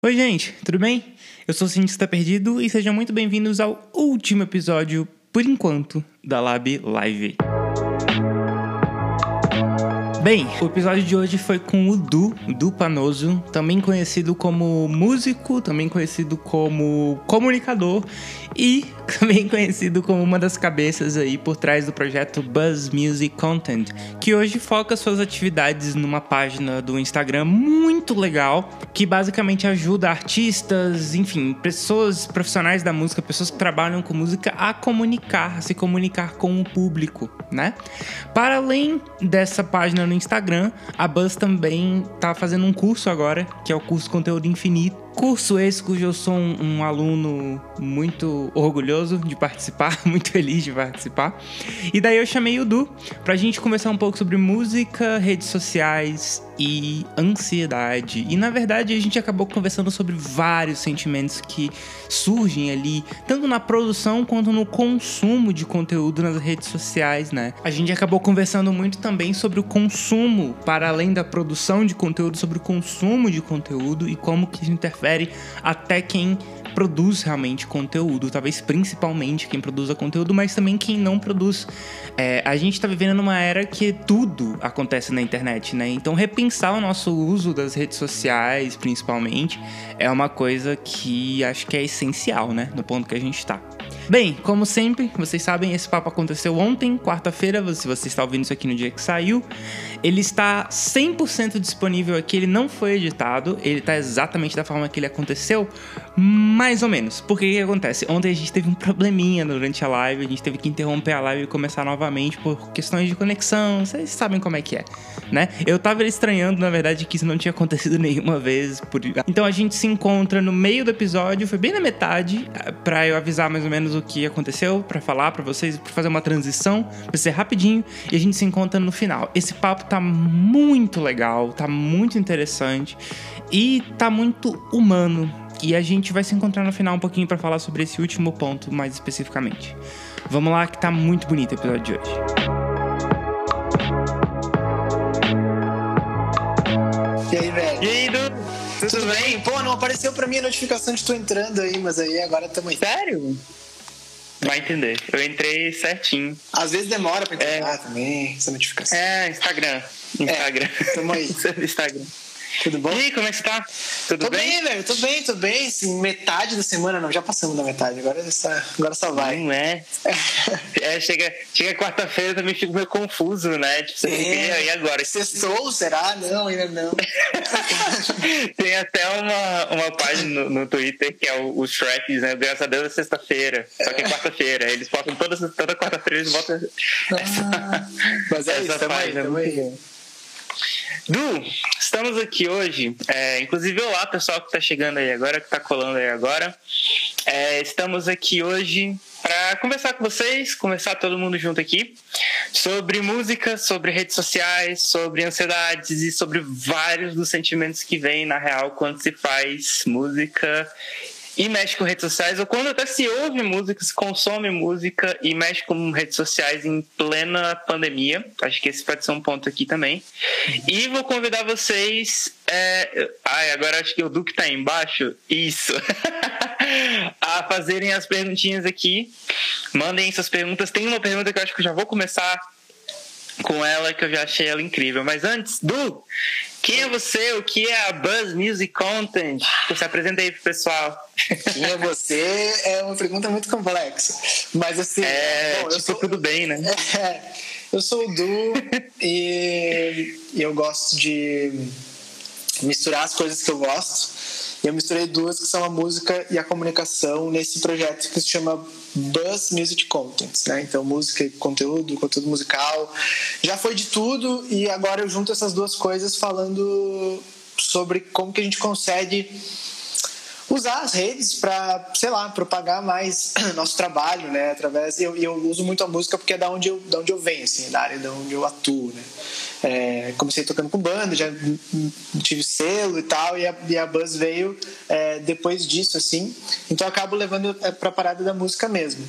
Oi, gente, tudo bem? Eu sou o Cientista Perdido e sejam muito bem-vindos ao último episódio, por enquanto, da Lab Live. Bem, o episódio de hoje foi com o Du, Du Panoso, também conhecido como músico, também conhecido como comunicador e também conhecido como uma das cabeças aí por trás do projeto Buzz Music Content, que hoje foca suas atividades numa página do Instagram muito legal, que basicamente ajuda artistas, enfim, pessoas profissionais da música, pessoas que trabalham com música a comunicar, a se comunicar com o público, né? Para além dessa página no Instagram, a Buzz também tá fazendo um curso agora, que é o curso Conteúdo Infinito Curso esse cujo eu sou um, um, aluno muito orgulhoso de participar, muito feliz de participar. E daí eu chamei o Du pra gente conversar um pouco sobre música, redes sociais e ansiedade. E na verdade a gente acabou conversando sobre vários sentimentos que surgem ali, tanto na produção quanto no consumo de conteúdo nas redes sociais, né? A gente acabou conversando muito também sobre o consumo, para além da produção de conteúdo, sobre o consumo de conteúdo e como que isso interfere até quem produz realmente conteúdo, talvez principalmente quem produza conteúdo, mas também quem não produz. É, a gente está vivendo numa era que tudo acontece na internet, né? Então repensar o nosso uso das redes sociais, principalmente, é uma coisa que acho que é essencial, né? No ponto que a gente está. Bem, como sempre, vocês sabem, esse papo aconteceu ontem, quarta-feira, se você está ouvindo isso aqui no dia que saiu. Ele está 100% disponível aqui, ele não foi editado, ele está exatamente da forma que ele aconteceu, mais ou menos. Porque o que acontece? Ontem a gente teve um probleminha durante a live, a gente teve que interromper a live e começar novamente por questões de conexão, vocês sabem como é que é, né? Eu tava estranhando, na verdade, que isso não tinha acontecido nenhuma vez. Por... Então a gente se encontra no meio do episódio, foi bem na metade, para eu avisar mais ou menos o que aconteceu, para falar para vocês, para fazer uma transição, pra ser rapidinho, e a gente se encontra no final. Esse papo tá muito legal, tá muito interessante e tá muito humano. E a gente vai se encontrar no final um pouquinho para falar sobre esse último ponto mais especificamente. Vamos lá que tá muito bonito o episódio de hoje. E aí, velho? E aí, Du? Tudo, Tudo bem? bem? Pô, não apareceu pra mim a notificação de tu entrando aí, mas aí agora estamos aí. Sério? Vai entender. Eu entrei certinho. Às vezes demora pra entrar é. também, essa notificação. É, Instagram. Instagram. É, tamo aí. Instagram. Tudo bom? E aí, como é que você tá? Tudo tô bem? bem, velho. Tô bem, tô bem. Metade da semana, não, já passamos da metade. Agora só, agora só vai. Não é? é chega chega quarta-feira, também fico meio confuso, né? Tipo, você é. e agora? Sextou, será? Não, ainda não. Tem até uma, uma página no, no Twitter que é o, o Shrek, né? Graças a Deus é sexta-feira. Só que é quarta-feira. Eles botam toda, toda quarta-feira, eles botam ah, essa, mas é essa isso, página. Também, também. Du, estamos aqui hoje, é, inclusive olá pessoal que está chegando aí agora, que está colando aí agora. É, estamos aqui hoje para conversar com vocês, conversar todo mundo junto aqui sobre música, sobre redes sociais, sobre ansiedades e sobre vários dos sentimentos que vêm na real quando se faz música e mexe com redes sociais, ou quando até se ouve música, se consome música e mexe com redes sociais em plena pandemia. Acho que esse pode ser um ponto aqui também. E vou convidar vocês. É... Ai, agora acho que o Duque tá aí embaixo. Isso. a fazerem as perguntinhas aqui. Mandem suas perguntas. Tem uma pergunta que eu acho que eu já vou começar com ela, que eu já achei ela incrível. Mas antes, Du, quem é você? O que é a Buzz Music Content? Você apresenta aí pro pessoal. Quem é você é uma pergunta muito complexa. Mas assim. É, bom, tipo, sou... tudo bem, né? É, eu sou o Du e eu gosto de misturar as coisas que eu gosto. Eu misturei duas que são a música e a comunicação nesse projeto que se chama Buzz Music Content, né? Então música e conteúdo, conteúdo musical, já foi de tudo e agora eu junto essas duas coisas falando sobre como que a gente consegue usar as redes para, sei lá, propagar mais nosso trabalho, né? Através eu, eu uso muito a música porque é da onde eu, da onde eu venho, assim, da área da onde eu atuo, né? É, comecei tocando com banda, já tive selo e tal, e a, e a Buzz veio é, depois disso, assim. Então eu acabo levando é, para a parada da música mesmo.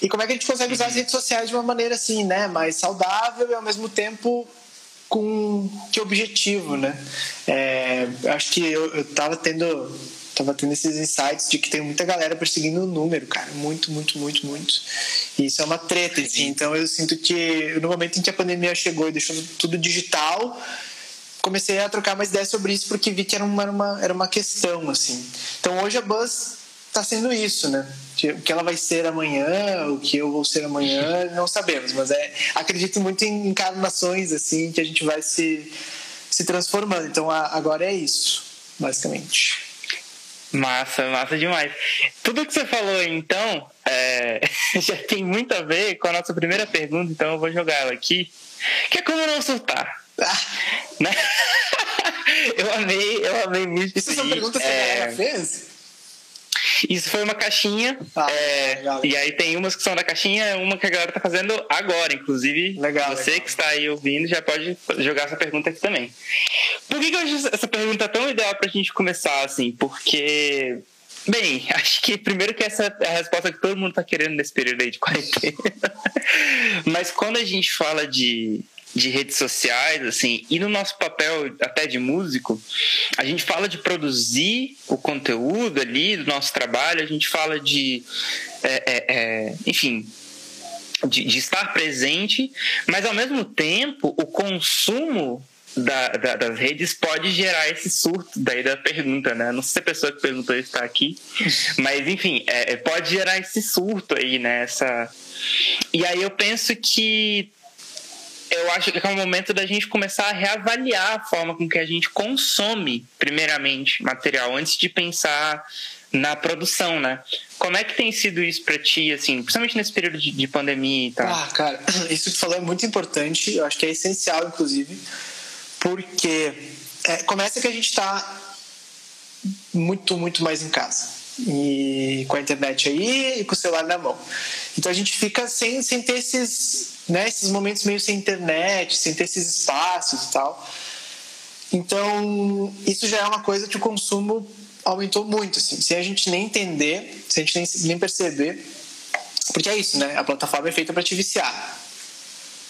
E como é que a gente consegue usar as redes sociais de uma maneira assim, né? Mais saudável e ao mesmo tempo com que objetivo, né? É, acho que eu, eu tava tendo tava tendo esses insights de que tem muita galera perseguindo o número, cara. Muito, muito, muito, muito. E isso é uma treta, assim. Então eu sinto que no momento em que a pandemia chegou e deixou tudo digital, comecei a trocar mais ideias sobre isso porque vi que era uma, era uma, era uma questão, assim. Então hoje a Buzz está sendo isso, né? O que ela vai ser amanhã, o que eu vou ser amanhã, não sabemos, mas é, acredito muito em encarnações, assim, que a gente vai se, se transformando. Então agora é isso, basicamente. Massa, massa demais. Tudo que você falou então é, já tem muito a ver com a nossa primeira pergunta, então eu vou jogar ela aqui. Que é como não surtar. Ah. Né? eu amei, eu amei muito. Isso, é uma pergunta que a é... galera fez? Isso foi uma caixinha. Ah, é, legal, E aí tem umas que são da caixinha, uma que a galera tá fazendo agora, inclusive. Legal, você que está aí ouvindo já pode jogar essa pergunta aqui também. Por que, que eu acho essa pergunta tão ideal pra gente começar, assim? Porque Bem, acho que primeiro que essa é a resposta que todo mundo está querendo nesse período aí de quarentena. Mas quando a gente fala de de redes sociais, assim, e no nosso papel até de músico, a gente fala de produzir o conteúdo ali do nosso trabalho, a gente fala de, é, é, é, enfim, de, de, estar presente, mas ao mesmo tempo o consumo da, da, das redes pode gerar esse surto daí da pergunta, né? Não sei se a pessoa que perguntou está aqui, mas enfim, é, é, pode gerar esse surto aí, né? Essa... E aí eu penso que eu acho que é o momento da gente começar a reavaliar a forma com que a gente consome, primeiramente, material, antes de pensar na produção, né? Como é que tem sido isso para ti, assim, principalmente nesse período de, de pandemia e tal? Ah, cara, isso que tu falou é muito importante, eu acho que é essencial, inclusive, porque é, começa que a gente está muito, muito mais em casa. E com a internet aí e com o celular na mão. Então a gente fica sem, sem ter esses né, esses momentos meio sem internet, sem ter esses espaços e tal. Então, isso já é uma coisa que o consumo aumentou muito, assim, sem a gente nem entender, sem a gente nem, nem perceber. Porque é isso, né? A plataforma é feita para te viciar.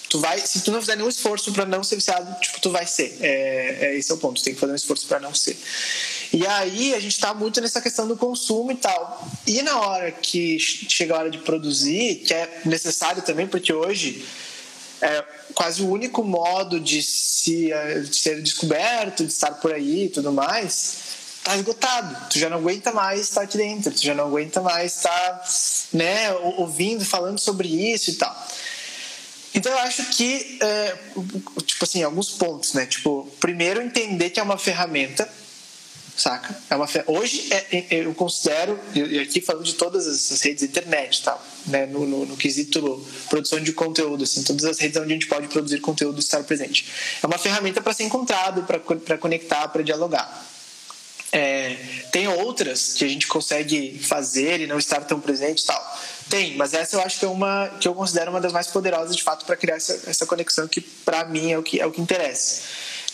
Tu vai, se tu não fizer nenhum esforço para não ser viciado, tipo, tu vai ser. É, é esse é o ponto. Tu tem que fazer um esforço para não ser. E aí a gente está muito nessa questão do consumo e tal. E na hora que chega a hora de produzir, que é necessário também, porque hoje é quase o único modo de, se, é, de ser descoberto, de estar por aí e tudo mais, tá esgotado. Tu já não aguenta mais estar aqui dentro, tu já não aguenta mais estar né, ouvindo, falando sobre isso e tal. Então eu acho que, é, tipo assim, alguns pontos, né? Tipo, primeiro entender que é uma ferramenta saca? É uma fe... Hoje é, é, eu considero, e aqui falando de todas as redes internet, tá? né? No, no, no, quesito produção de conteúdo, assim, todas as redes onde a gente pode produzir conteúdo estar presente. É uma ferramenta para ser encontrado, para conectar, para dialogar. É, tem outras que a gente consegue fazer e não estar tão presente tal. Tem, mas essa eu acho que é uma que eu considero uma das mais poderosas de fato para criar essa, essa conexão que para mim é o que é o que interessa.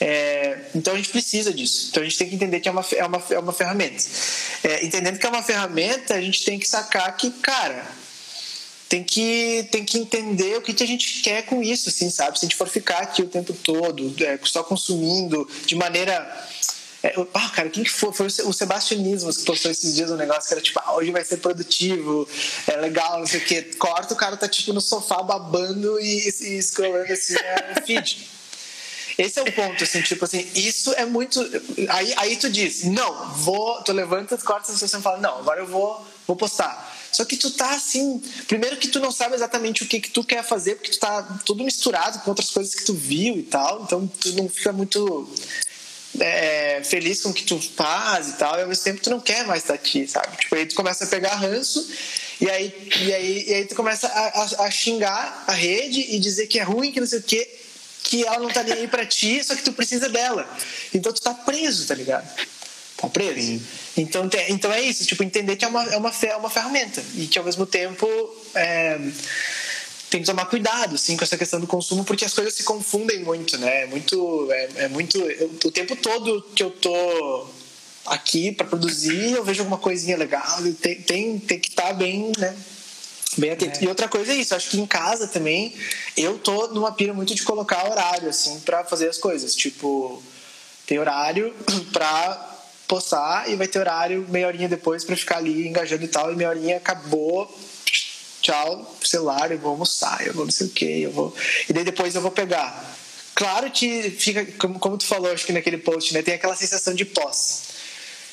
É, então a gente precisa disso. Então a gente tem que entender que é uma, é uma, é uma ferramenta. É, entendendo que é uma ferramenta, a gente tem que sacar que, cara, tem que, tem que entender o que, que a gente quer com isso, assim, sabe? Se a gente for ficar aqui o tempo todo, é, só consumindo de maneira. É, ah, cara, quem que foi? Foi o Sebastianismo que postou esses dias um negócio que era tipo, ah, hoje vai ser produtivo, é legal, não sei o quê. Corta, o cara tá tipo no sofá babando e, e scrollando assim no feed. Esse é o ponto, assim, tipo assim, isso é muito. Aí, aí tu diz, não, vou. Tu levanta, corta a sensação e fala, não, agora eu vou, vou postar. Só que tu tá assim. Primeiro que tu não sabe exatamente o que, que tu quer fazer, porque tu tá tudo misturado com outras coisas que tu viu e tal. Então tu não fica muito é, feliz com o que tu faz e tal, e ao mesmo tempo tu não quer mais estar aqui, sabe? Tipo, aí tu começa a pegar ranço e aí, e aí, e aí tu começa a, a, a xingar a rede e dizer que é ruim, que não sei o quê que ela não tá nem aí pra ti, só que tu precisa dela. Então tu tá preso, tá ligado? Tá preso. Então, então é isso, tipo, entender que é uma, é uma, é uma ferramenta e que ao mesmo tempo é, tem que tomar cuidado assim, com essa questão do consumo, porque as coisas se confundem muito, né? É muito. É, é muito eu, o tempo todo que eu tô aqui para produzir, eu vejo alguma coisinha legal, tem, tem, tem que estar tá bem, né? Bem atento. É. E outra coisa é isso, acho que em casa também eu tô numa pira muito de colocar horário, assim, para fazer as coisas. Tipo, tem horário pra postar e vai ter horário meia horinha depois para ficar ali engajando e tal. E meia horinha acabou, tchau, celular, eu vou almoçar, eu vou não sei o que, eu vou. E daí depois eu vou pegar. Claro que fica, como, como tu falou, acho que naquele post, né? Tem aquela sensação de pós.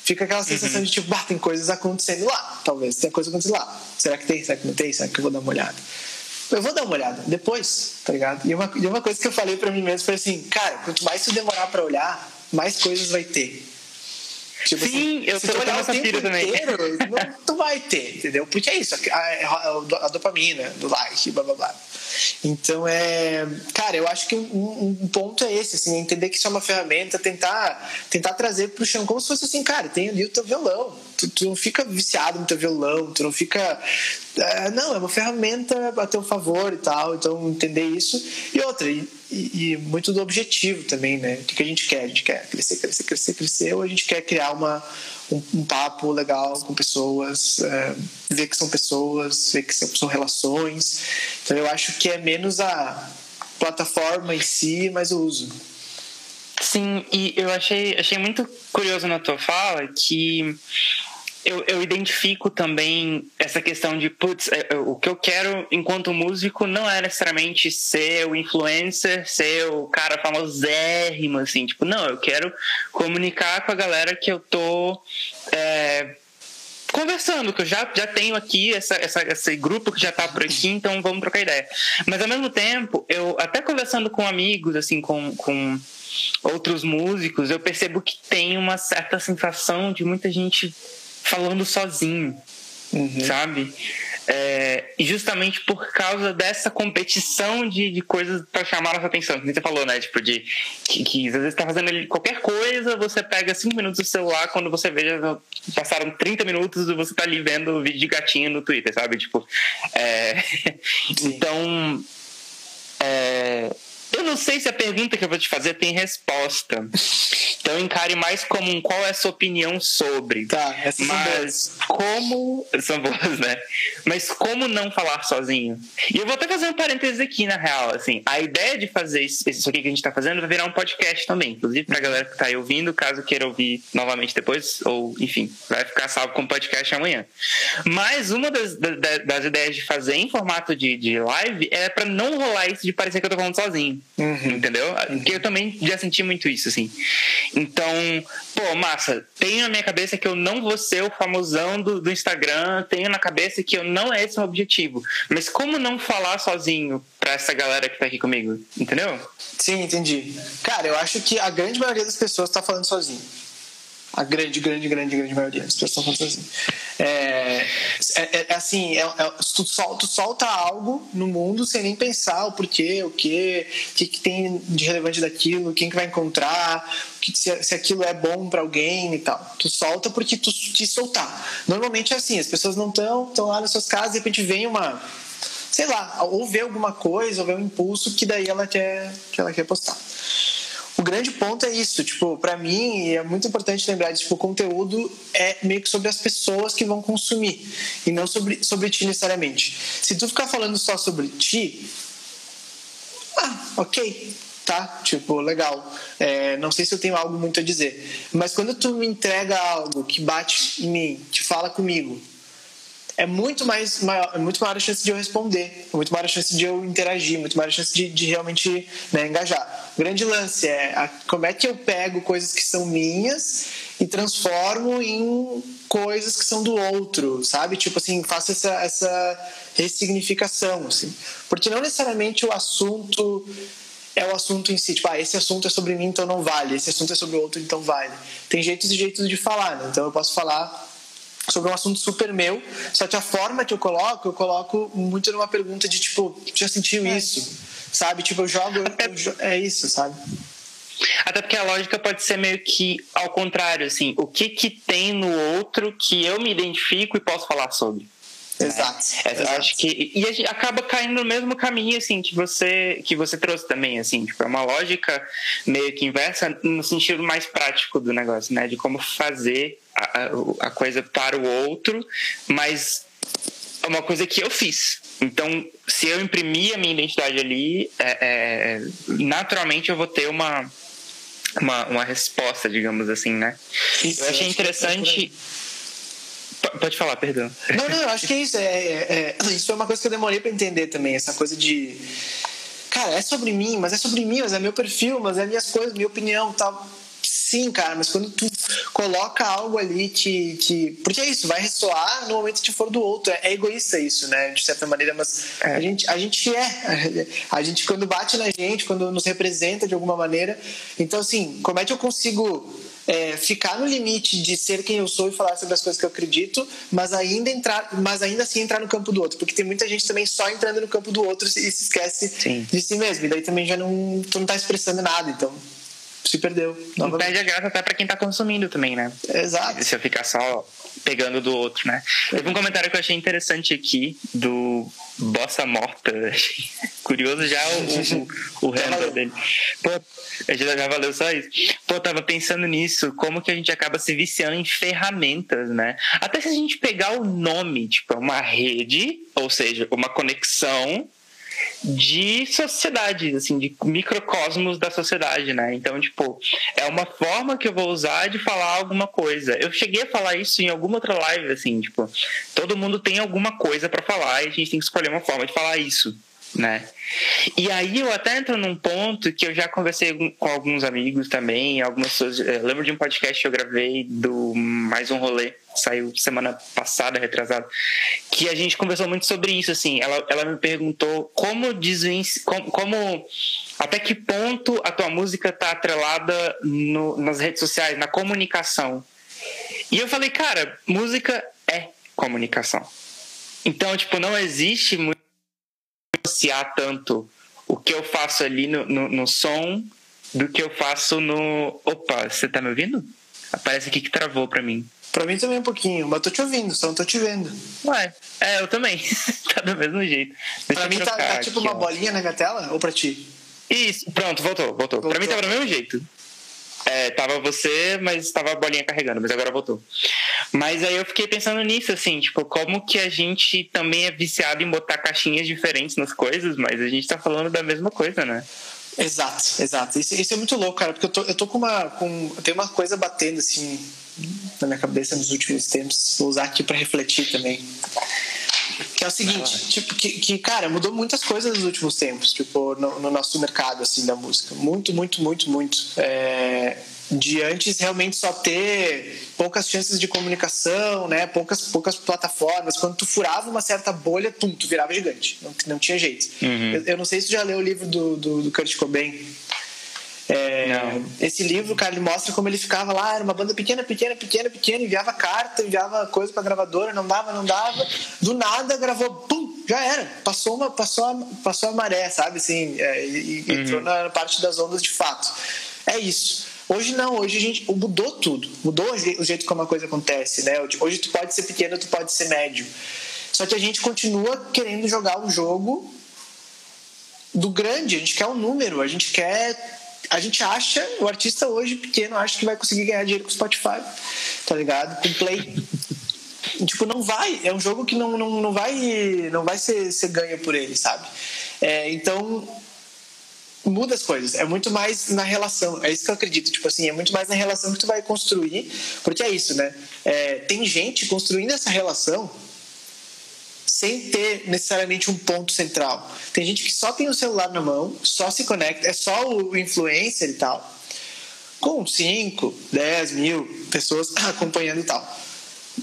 Fica aquela sensação uhum. de tipo, bah, tem coisas acontecendo lá. Talvez tenha coisa acontecendo lá. Será que tem? Será que não tem? Será que eu vou dar uma olhada? Eu vou dar uma olhada depois, tá ligado? E uma, e uma coisa que eu falei para mim mesmo foi assim, cara, quanto mais tu demorar para olhar, mais coisas vai ter. Tipo Sim, assim, eu tô olhando essa pira também. Inteiro, não, tu vai ter, entendeu? Porque é isso, a, a, a dopamina do like, blá blá blá. Então é. Cara, eu acho que um, um, ponto é esse, assim, entender que isso é uma ferramenta, tentar, tentar trazer pro chão como se fosse assim, cara, tem ali o teu violão. Tu, tu não fica viciado no teu violão, tu não fica. É, não, é uma ferramenta a teu favor e tal. Então, entender isso. E outra, e, e, muito do objetivo também, né? O que a gente quer? A gente quer crescer, crescer, crescer, crescer, ou a gente quer criar uma, um, um papo legal com pessoas, é, ver que são pessoas, ver que são relações. Então eu acho que é menos a plataforma em si, mas o uso. Sim, e eu achei, achei muito curioso na tua fala que eu, eu identifico também essa questão de, putz, é, é, o que eu quero enquanto músico não é necessariamente ser o influencer, ser o cara famosérrimo, assim, tipo, não, eu quero comunicar com a galera que eu tô é, conversando, que eu já, já tenho aqui essa, essa, esse grupo que já tá por aqui, então vamos trocar ideia. Mas ao mesmo tempo, eu até conversando com amigos, assim, com, com outros músicos, eu percebo que tem uma certa sensação de muita gente falando sozinho, uhum. sabe? É, e justamente por causa dessa competição de, de coisas para chamar a nossa atenção, que você falou, né? Tipo, de que, que às vezes tá fazendo qualquer coisa, você pega cinco minutos do celular, quando você vê, já passaram 30 minutos e você tá ali vendo o vídeo de gatinho no Twitter, sabe? Tipo, é... então. É eu não sei se a pergunta que eu vou te fazer tem resposta. Então encare mais como um qual é a sua opinião sobre. Tá, essas Mas como. São boas, né? Mas como não falar sozinho? E eu vou até fazer um parênteses aqui, na real. Assim, a ideia de fazer isso, isso aqui que a gente tá fazendo vai virar um podcast também. Inclusive, pra galera que tá aí ouvindo, caso queira ouvir novamente depois, ou enfim, vai ficar salvo como podcast amanhã. Mas uma das, das, das ideias de fazer em formato de, de live é para não rolar isso de parecer que eu tô falando sozinho. Uhum. Entendeu? Porque eu também já senti muito isso, assim. Então, pô, massa, tenho na minha cabeça que eu não vou ser o famosão do, do Instagram, tenho na cabeça que eu não é esse o objetivo. Mas como não falar sozinho pra essa galera que tá aqui comigo? Entendeu? Sim, entendi. Cara, eu acho que a grande maioria das pessoas tá falando sozinho. A grande, grande, grande, grande maioria das pessoas estão assim. É, é, é, é assim, é, é, tu, solta, tu solta algo no mundo sem nem pensar o porquê, o que, o que, que tem de relevante daquilo, quem que vai encontrar, que, se, se aquilo é bom para alguém e tal. Tu solta porque tu te soltar. Normalmente é assim, as pessoas não estão, estão lá nas suas casas e de repente vem uma sei lá, ou vê alguma coisa, ou vê um impulso que daí ela quer, que ela quer postar o grande ponto é isso, tipo, para mim é muito importante lembrar, tipo, o conteúdo é meio que sobre as pessoas que vão consumir e não sobre, sobre ti necessariamente. Se tu ficar falando só sobre ti, ah, ok, tá, tipo, legal. É, não sei se eu tenho algo muito a dizer, mas quando tu me entrega algo que bate em mim, te fala comigo, é muito mais maior, é muito maior a chance de eu responder, é muito maior a chance de eu interagir, muito maior a chance de, de realmente né, engajar. O grande lance é a, como é que eu pego coisas que são minhas e transformo em coisas que são do outro, sabe? Tipo assim, faço essa, essa ressignificação, assim. Porque não necessariamente o assunto é o assunto em si. Tipo, ah, esse assunto é sobre mim, então não vale. Esse assunto é sobre o outro, então vale. Tem jeitos e jeitos de falar, né? Então eu posso falar sobre um assunto super meu, só que a forma que eu coloco, eu coloco muito numa pergunta de tipo, já sentiu é. isso? Sabe? Tipo, eu jogo, eu, é isso, sabe? Até porque a lógica pode ser meio que ao contrário, assim, o que que tem no outro que eu me identifico e posso falar sobre? Exato. É, exato. Acho que e a gente acaba caindo no mesmo caminho assim que você que você trouxe também, assim, tipo, é uma lógica meio que inversa no sentido mais prático do negócio, né, de como fazer a, a coisa para o outro, mas é uma coisa que eu fiz. Então, se eu imprimir a minha identidade ali, é, é, naturalmente eu vou ter uma uma, uma resposta, digamos assim, né? Isso, eu achei interessante. Pode falar, perdão. Não, não, eu acho que é isso. É, é, é, isso foi uma coisa que eu demorei para entender também, essa coisa de. Cara, é sobre mim, mas é sobre mim, mas é meu perfil, mas é minhas coisas, minha opinião tal. Sim, cara, mas quando tu coloca algo ali que, que. Porque é isso, vai ressoar no momento que for do outro. É, é egoísta isso, né? De certa maneira, mas é. a, gente, a gente é. A gente, quando bate na gente, quando nos representa de alguma maneira. Então, assim, como é que eu consigo é, ficar no limite de ser quem eu sou e falar sobre as coisas que eu acredito, mas ainda entrar, mas ainda assim entrar no campo do outro, porque tem muita gente também só entrando no campo do outro e se esquece Sim. de si mesmo, e daí também já não tu não tá expressando nada, então se perdeu. Não perde a graça até para quem tá consumindo também, né? Exato. Se eu ficar só pegando do outro, né? Teve um comentário que eu achei interessante aqui do Bossa Morta. Curioso já o, o, o handle dele. Pô, já, já valeu só isso. Pô, tava pensando nisso, como que a gente acaba se viciando em ferramentas, né? Até se a gente pegar o nome, tipo, é uma rede, ou seja, uma conexão de sociedade, assim, de microcosmos da sociedade, né? Então, tipo, é uma forma que eu vou usar de falar alguma coisa. Eu cheguei a falar isso em alguma outra live, assim, tipo, todo mundo tem alguma coisa para falar e a gente tem que escolher uma forma de falar isso né? E aí eu até entro num ponto que eu já conversei com alguns amigos também, algumas pessoas. Eu lembro de um podcast que eu gravei do Mais um Rolê, saiu semana passada, retrasado, que a gente conversou muito sobre isso, assim. Ela, ela me perguntou como desvenci, como, como até que ponto a tua música está atrelada no, nas redes sociais, na comunicação. E eu falei, cara, música é comunicação. Então, tipo, não existe muito associar tanto o que eu faço ali no, no, no som do que eu faço no. Opa, você tá me ouvindo? Aparece aqui que travou pra mim. Pra mim também um pouquinho, mas tô te ouvindo, só não tô te vendo. Ué, é, eu também. tá do mesmo jeito. Deixa pra mim tá, tá, tipo aqui, uma ó. bolinha na minha tela ou pra ti? Isso, pronto, voltou, voltou. voltou. Pra mim tava do mesmo jeito. É, tava você, mas tava a bolinha carregando, mas agora voltou. Mas aí eu fiquei pensando nisso, assim, tipo, como que a gente também é viciado em botar caixinhas diferentes nas coisas, mas a gente tá falando da mesma coisa, né? Exato, exato. Isso, isso é muito louco, cara, porque eu tô, eu tô com uma. Com, tem uma coisa batendo, assim, na minha cabeça nos últimos tempos. Vou usar aqui para refletir também. Que é o seguinte, tipo, que, que, cara, mudou muitas coisas nos últimos tempos, tipo, no, no nosso mercado, assim, da música. Muito, muito, muito, muito. É, de antes realmente só ter poucas chances de comunicação, né? Poucas, poucas plataformas. Quando tu furava uma certa bolha, tum, tu virava gigante. Não, não tinha jeito. Uhum. Eu, eu, não sei se tu já leu o livro do, do, do Kurt Cobain. É, esse livro, cara, ele mostra como ele ficava lá, era uma banda pequena, pequena, pequena, pequena, enviava carta, enviava coisa pra gravadora, não dava, não dava. Do nada gravou, pum, já era. Passou uma, passou a, passou a maré, sabe? Assim, é, e, uhum. entrou na parte das ondas de fato. É isso. Hoje não, hoje a gente mudou tudo, mudou o jeito como a coisa acontece, né? Hoje tu pode ser pequeno, tu pode ser médio. Só que a gente continua querendo jogar o jogo do grande, a gente quer o um número, a gente quer a gente acha, o artista hoje pequeno acha que vai conseguir ganhar dinheiro com Spotify, tá ligado? Com Play. tipo, não vai. É um jogo que não, não, não vai, não vai ser, ser ganho por ele, sabe? É, então, muda as coisas. É muito mais na relação. É isso que eu acredito. Tipo assim, é muito mais na relação que tu vai construir. Porque é isso, né? É, tem gente construindo essa relação sem ter necessariamente um ponto central. Tem gente que só tem o celular na mão, só se conecta, é só o influencer e tal, com 5, 10 mil pessoas acompanhando e tal.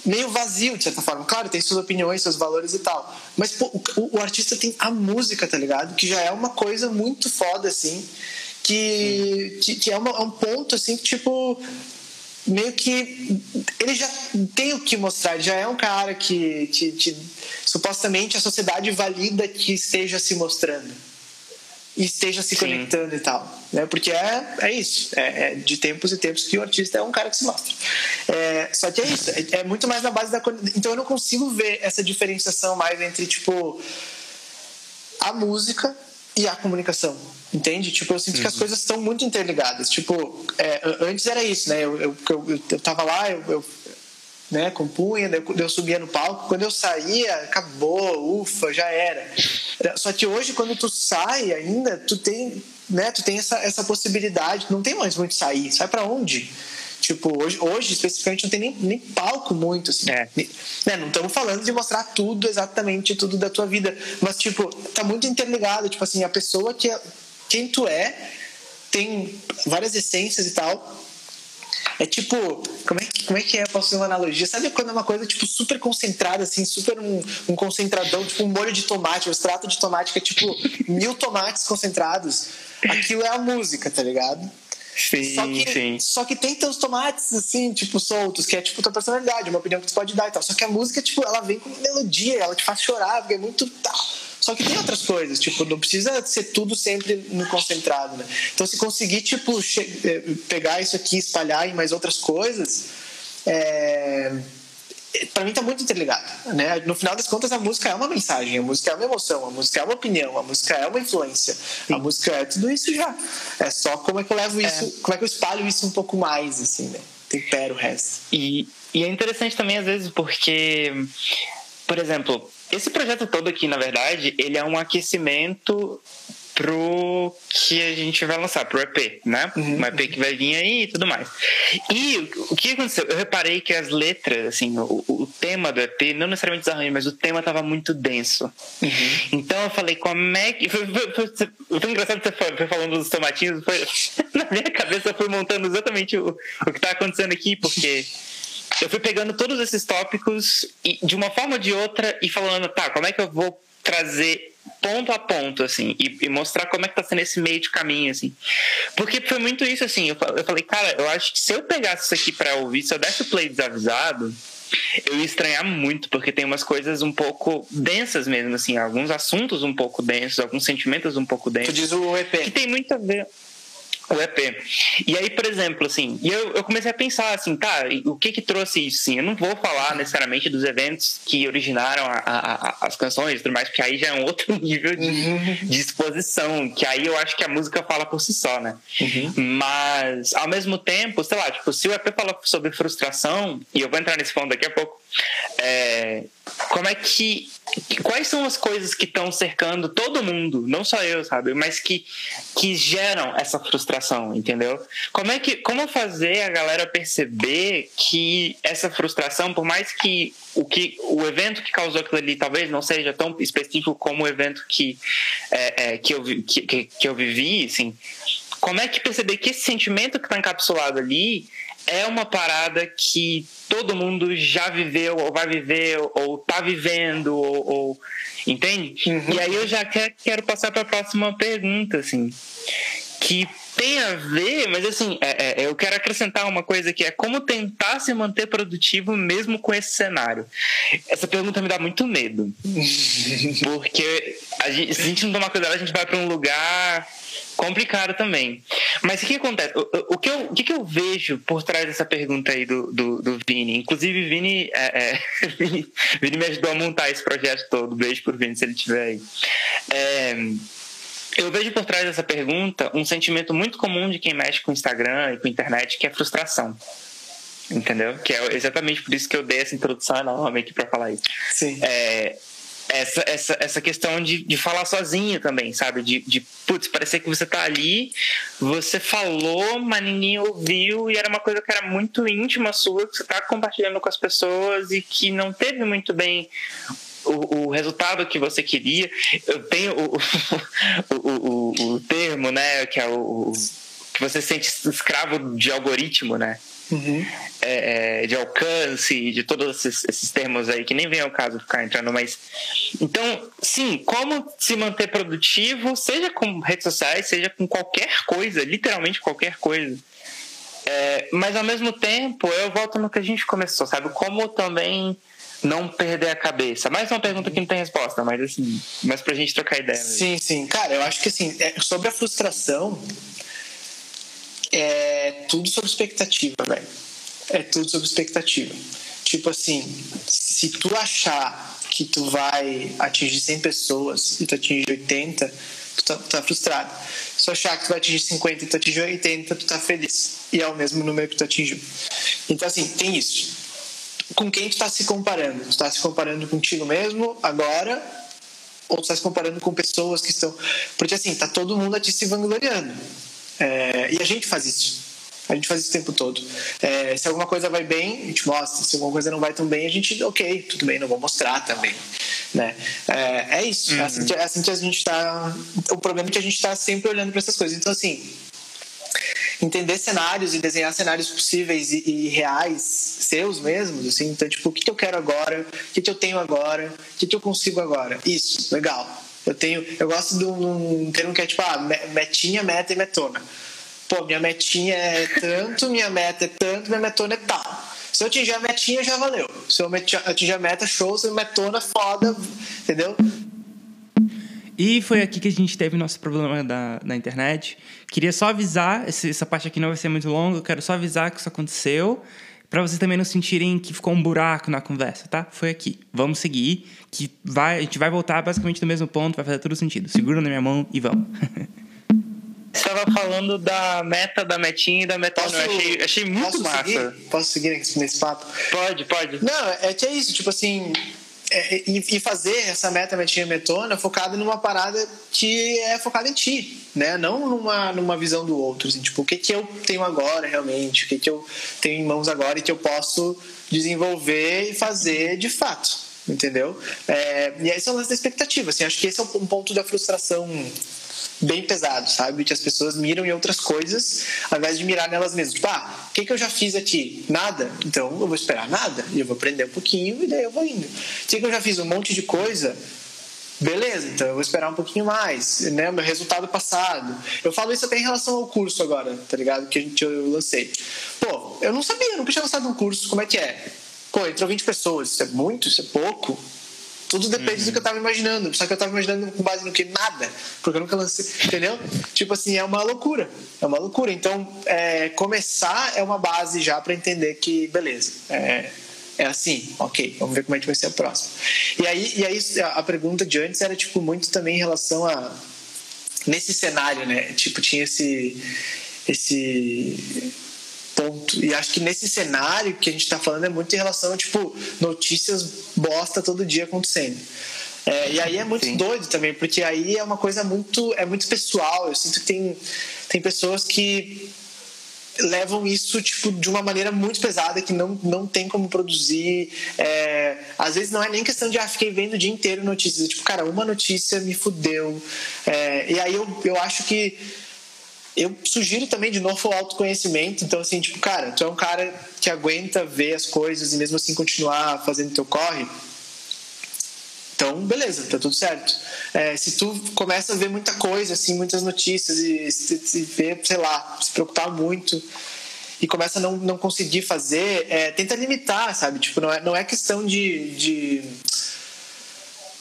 Meio vazio, de certa forma. Claro, tem suas opiniões, seus valores e tal. Mas pô, o, o, artista tem a música, tá ligado? Que já é uma coisa muito foda, assim. Que, que, que, é, uma, é um ponto, assim, que, tipo meio que ele já tem o que mostrar, ele já é um cara que, que, que supostamente a sociedade valida que esteja se mostrando e esteja se Sim. conectando e tal, né? Porque é, é isso, é, é, de tempos e tempos que o artista é um cara que se mostra. É, só que é isso, é, é, muito mais na base da então eu não consigo ver essa diferenciação mais entre tipo a música e a comunicação. Entende? Tipo, eu sinto uhum. que as uhum. coisas estão muito interligadas. Tipo, é, antes era isso, né? Eu, eu, eu, eu tava lá, eu, eu né, compunha, eu, eu subia no palco. Quando eu saía, acabou, ufa, já era. Só que hoje, quando tu sai ainda, tu tem né, tu tem essa, essa possibilidade, não tem mais muito sair, sai para onde? Tipo, hoje, hoje especificamente não tem nem, nem palco muito, assim. É. Né? Não estamos falando de mostrar tudo, exatamente tudo da tua vida. Mas, tipo, tá muito interligado. Tipo assim, a pessoa que é, quem tu é tem várias essências e tal. É tipo, como é que, como é, que é? Eu posso fazer uma analogia? Sabe quando é uma coisa tipo super concentrada, assim, super um, um concentradão, tipo um molho de tomate, um extrato de tomate que é tipo mil tomates concentrados? Aquilo é a música, tá ligado? Sim, só que, sim. Só que tem teus tomates, assim, tipo, soltos, que é tipo tua personalidade, uma opinião que tu pode dar e tal. Só que a música, tipo, ela vem com melodia, ela te faz chorar, porque é muito. Tá. Só que tem outras coisas, tipo, não precisa ser tudo sempre no concentrado, né? Então, se conseguir, tipo, eh, pegar isso aqui, espalhar em mais outras coisas, é para mim tá muito interligado, né? No final das contas a música é uma mensagem, a música é uma emoção, a música é uma opinião, a música é uma influência, Sim. a música é tudo isso já. É só como é que eu levo isso, é. como é que eu espalho isso um pouco mais, assim, né? Tempero o resto. E, e é interessante também às vezes porque, por exemplo, esse projeto todo aqui, na verdade, ele é um aquecimento pro que a gente vai lançar, pro EP, né? Uhum. Um EP que vai vir aí e tudo mais. E o que aconteceu? Eu reparei que as letras, assim, o, o tema do EP, não necessariamente os arranjos, mas o tema tava muito denso. Uhum. Então eu falei, como é que. Foi, foi, foi, foi engraçado que você foi falando dos tomatinhos, foi, na minha cabeça eu fui montando exatamente o, o que tá acontecendo aqui, porque eu fui pegando todos esses tópicos e, de uma forma ou de outra e falando, tá, como é que eu vou trazer ponto a ponto, assim, e, e, mostrar como é que tá sendo esse meio de caminho, assim. Porque foi muito isso, assim, eu, eu falei, cara, eu acho que se eu pegasse isso aqui pra ouvir, se eu desse o play desavisado, eu ia estranhar muito, porque tem umas coisas um pouco densas mesmo, assim, alguns assuntos um pouco densos, alguns sentimentos um pouco densos. Tu diz o EP. Que tem muito a ver o EP. E aí, por exemplo, assim, e eu, eu comecei a pensar assim, tá, o que que trouxe isso? Sim, eu não vou falar necessariamente dos eventos que originaram a, a, a, as canções e tudo mais, porque aí já é um outro nível de, uhum. de exposição, que aí eu acho que a música fala por si só, né? Uhum. Mas, ao mesmo tempo, sei lá, tipo, se o EP fala sobre frustração, e eu vou entrar nesse ponto daqui a pouco, é, como é que quais são as coisas que estão cercando todo mundo, não só eu, sabe, mas que que geram essa frustração, entendeu? Como é que como fazer a galera perceber que essa frustração, por mais que o que o evento que causou aquilo ali talvez não seja tão específico como o evento que é, é, que, eu, que, que eu vivi, assim, como é que perceber que esse sentimento que está encapsulado ali é uma parada que todo mundo já viveu, ou vai viver, ou tá vivendo, ou. ou entende? Uhum. E aí eu já quero, quero passar para a próxima pergunta, assim. Que tem a ver, mas assim, é, é, eu quero acrescentar uma coisa que é como tentar se manter produtivo mesmo com esse cenário. Essa pergunta me dá muito medo. Porque a gente, se a gente não tomar cuidado, a gente vai para um lugar complicado também. Mas o que acontece? O, o, que, eu, o que, eu vejo por trás dessa pergunta aí do, do, do Vini? Inclusive, Vini, é, é, Vini, Vini, me ajudou a montar esse projeto todo. Beijo por Vini, se ele estiver aí. É, eu vejo por trás dessa pergunta um sentimento muito comum de quem mexe com Instagram e com internet, que é frustração. Entendeu? Que é exatamente por isso que eu dei essa introdução enorme aqui para falar isso. Sim. É, essa, essa, essa questão de, de falar sozinho também, sabe? De, de, putz, parecer que você tá ali, você falou, mas ninguém ouviu, e era uma coisa que era muito íntima sua, que você tá compartilhando com as pessoas e que não teve muito bem o, o resultado que você queria. Eu tenho o, o, o, o termo, né, que é o, que você sente escravo de algoritmo, né? Uhum. É, é, de alcance, de todos esses, esses, termos aí, que nem vem ao caso ficar entrando, mas. Então, sim, como se manter produtivo, seja com redes sociais, seja com qualquer coisa, literalmente qualquer coisa. É, mas ao mesmo tempo, eu volto no que a gente começou, sabe? Como também não perder a cabeça? Mais uma pergunta que não tem resposta, mas assim, mas pra gente trocar ideia. Mesmo. Sim, sim. Cara, eu acho que assim, é, sobre a frustração, é tudo sobre expectativa, velho. É tudo sobre expectativa. Tipo assim, se tu achar que tu vai atingir 100 pessoas e tu atingir 80, tu tá, tá frustrado. Se tu achar que tu vai atingir 50 e tu atingir 80, tu tá feliz. E é o mesmo número que tu atingiu. Então, assim, tem isso. Com quem tu tá se comparando? Tu tá se comparando contigo mesmo agora ou tu está se comparando com pessoas que estão. Porque assim, tá todo mundo aqui se vangloriando. É, e a gente faz isso. A gente faz isso o tempo todo. É, se alguma coisa vai bem, a gente mostra. Se alguma coisa não vai tão bem, a gente, ok, tudo bem, não vou mostrar também. Né? É, é isso. Uhum. É, assim que, é assim que a gente está. O problema é que a gente está sempre olhando para essas coisas. Então, assim, entender cenários e desenhar cenários possíveis e, e, reais, seus mesmos, assim, então, tipo, o que, que eu quero agora, o que, que eu tenho agora, o que, que eu consigo agora. Isso, legal. Eu tenho, eu gosto de um termo que é tipo, ah, metinha, meta e metona. Pô, minha metinha é tanto, minha meta é tanto, minha metona é tal. Se eu atingir a metinha, já valeu. Se eu atingir a meta, show. Se eu metona, foda, entendeu? E foi aqui que a gente teve nosso problema da, da internet. Queria só avisar, essa parte aqui não vai ser muito longa, eu quero só avisar que isso aconteceu, para vocês também não sentirem que ficou um buraco na conversa, tá? Foi aqui. Vamos seguir, que vai, a gente vai voltar basicamente no mesmo ponto, vai fazer todo sentido. Segura na minha mão e vamos. Você estava falando da meta, da metinha e da metona. Eu achei, achei muito posso massa. Seguir? Posso seguir nesse papo? Pode, pode. Não, é que é isso, tipo assim, é, e, fazer essa meta metinha metona focada numa parada que é focada em ti, né? Não numa, numa visão do outro, assim, tipo, o que que eu tenho agora realmente, o que que eu tenho em mãos agora e que eu posso desenvolver e fazer de fato, entendeu? É, e aí são as expectativas, assim, acho que esse é um ponto da frustração bem pesado, sabe? Que as pessoas miram em outras coisas ao invés de mirar nelas mesmas. Tipo, ah, o que, que eu já fiz aqui? Nada? Então eu vou esperar nada. E eu vou aprender um pouquinho e daí eu vou indo. O que, eu já fiz? Um monte de coisa. Beleza, então eu vou esperar um pouquinho mais, né? Meu resultado passado. Eu falo isso até em relação ao curso agora, tá ligado? Que a gente, eu lancei. Pô, eu não sabia, eu nunca tinha lançado um curso, como é que é? Pô, entrou 20 pessoas, isso é muito, isso é pouco? Tudo depende uhum. do que eu tava imaginando. Só que eu tava imaginando com base no que? Nada. Porque eu nunca lancei. Entendeu? tipo assim, é uma loucura. É uma loucura. Então, é, começar é uma base já para entender que, beleza. É, é assim, ok, vamos ver como é que vai ser a próxima. E aí, e aí a pergunta de antes era tipo muito também em relação a nesse cenário, né? Tipo tinha esse esse ponto. E acho que nesse cenário que a gente está falando é muito em relação a, tipo, notícias bosta todo dia acontecendo. É, e aí é muito Sim. doido também, porque aí é uma coisa muito, é muito pessoal. Eu sinto que tem, tem pessoas que levam isso tipo de uma maneira muito pesada que não, não tem como produzir é, às vezes não é nem questão de ah, fiquei vendo o dia inteiro notícias tipo cara uma notícia me fudeu é, e aí eu, eu acho que eu sugiro também de novo o autoconhecimento. Então, assim, tipo, cara, tu é um cara que aguenta ver as coisas e mesmo assim continuar fazendo teu corre. Então, beleza, tá tudo certo. É, se tu começa a ver muita coisa, assim, muitas notícias e se, ver, sei lá, se preocupar muito e começa a não, não conseguir fazer, é, tenta limitar, sabe? Tipo, não é, não é questão de, de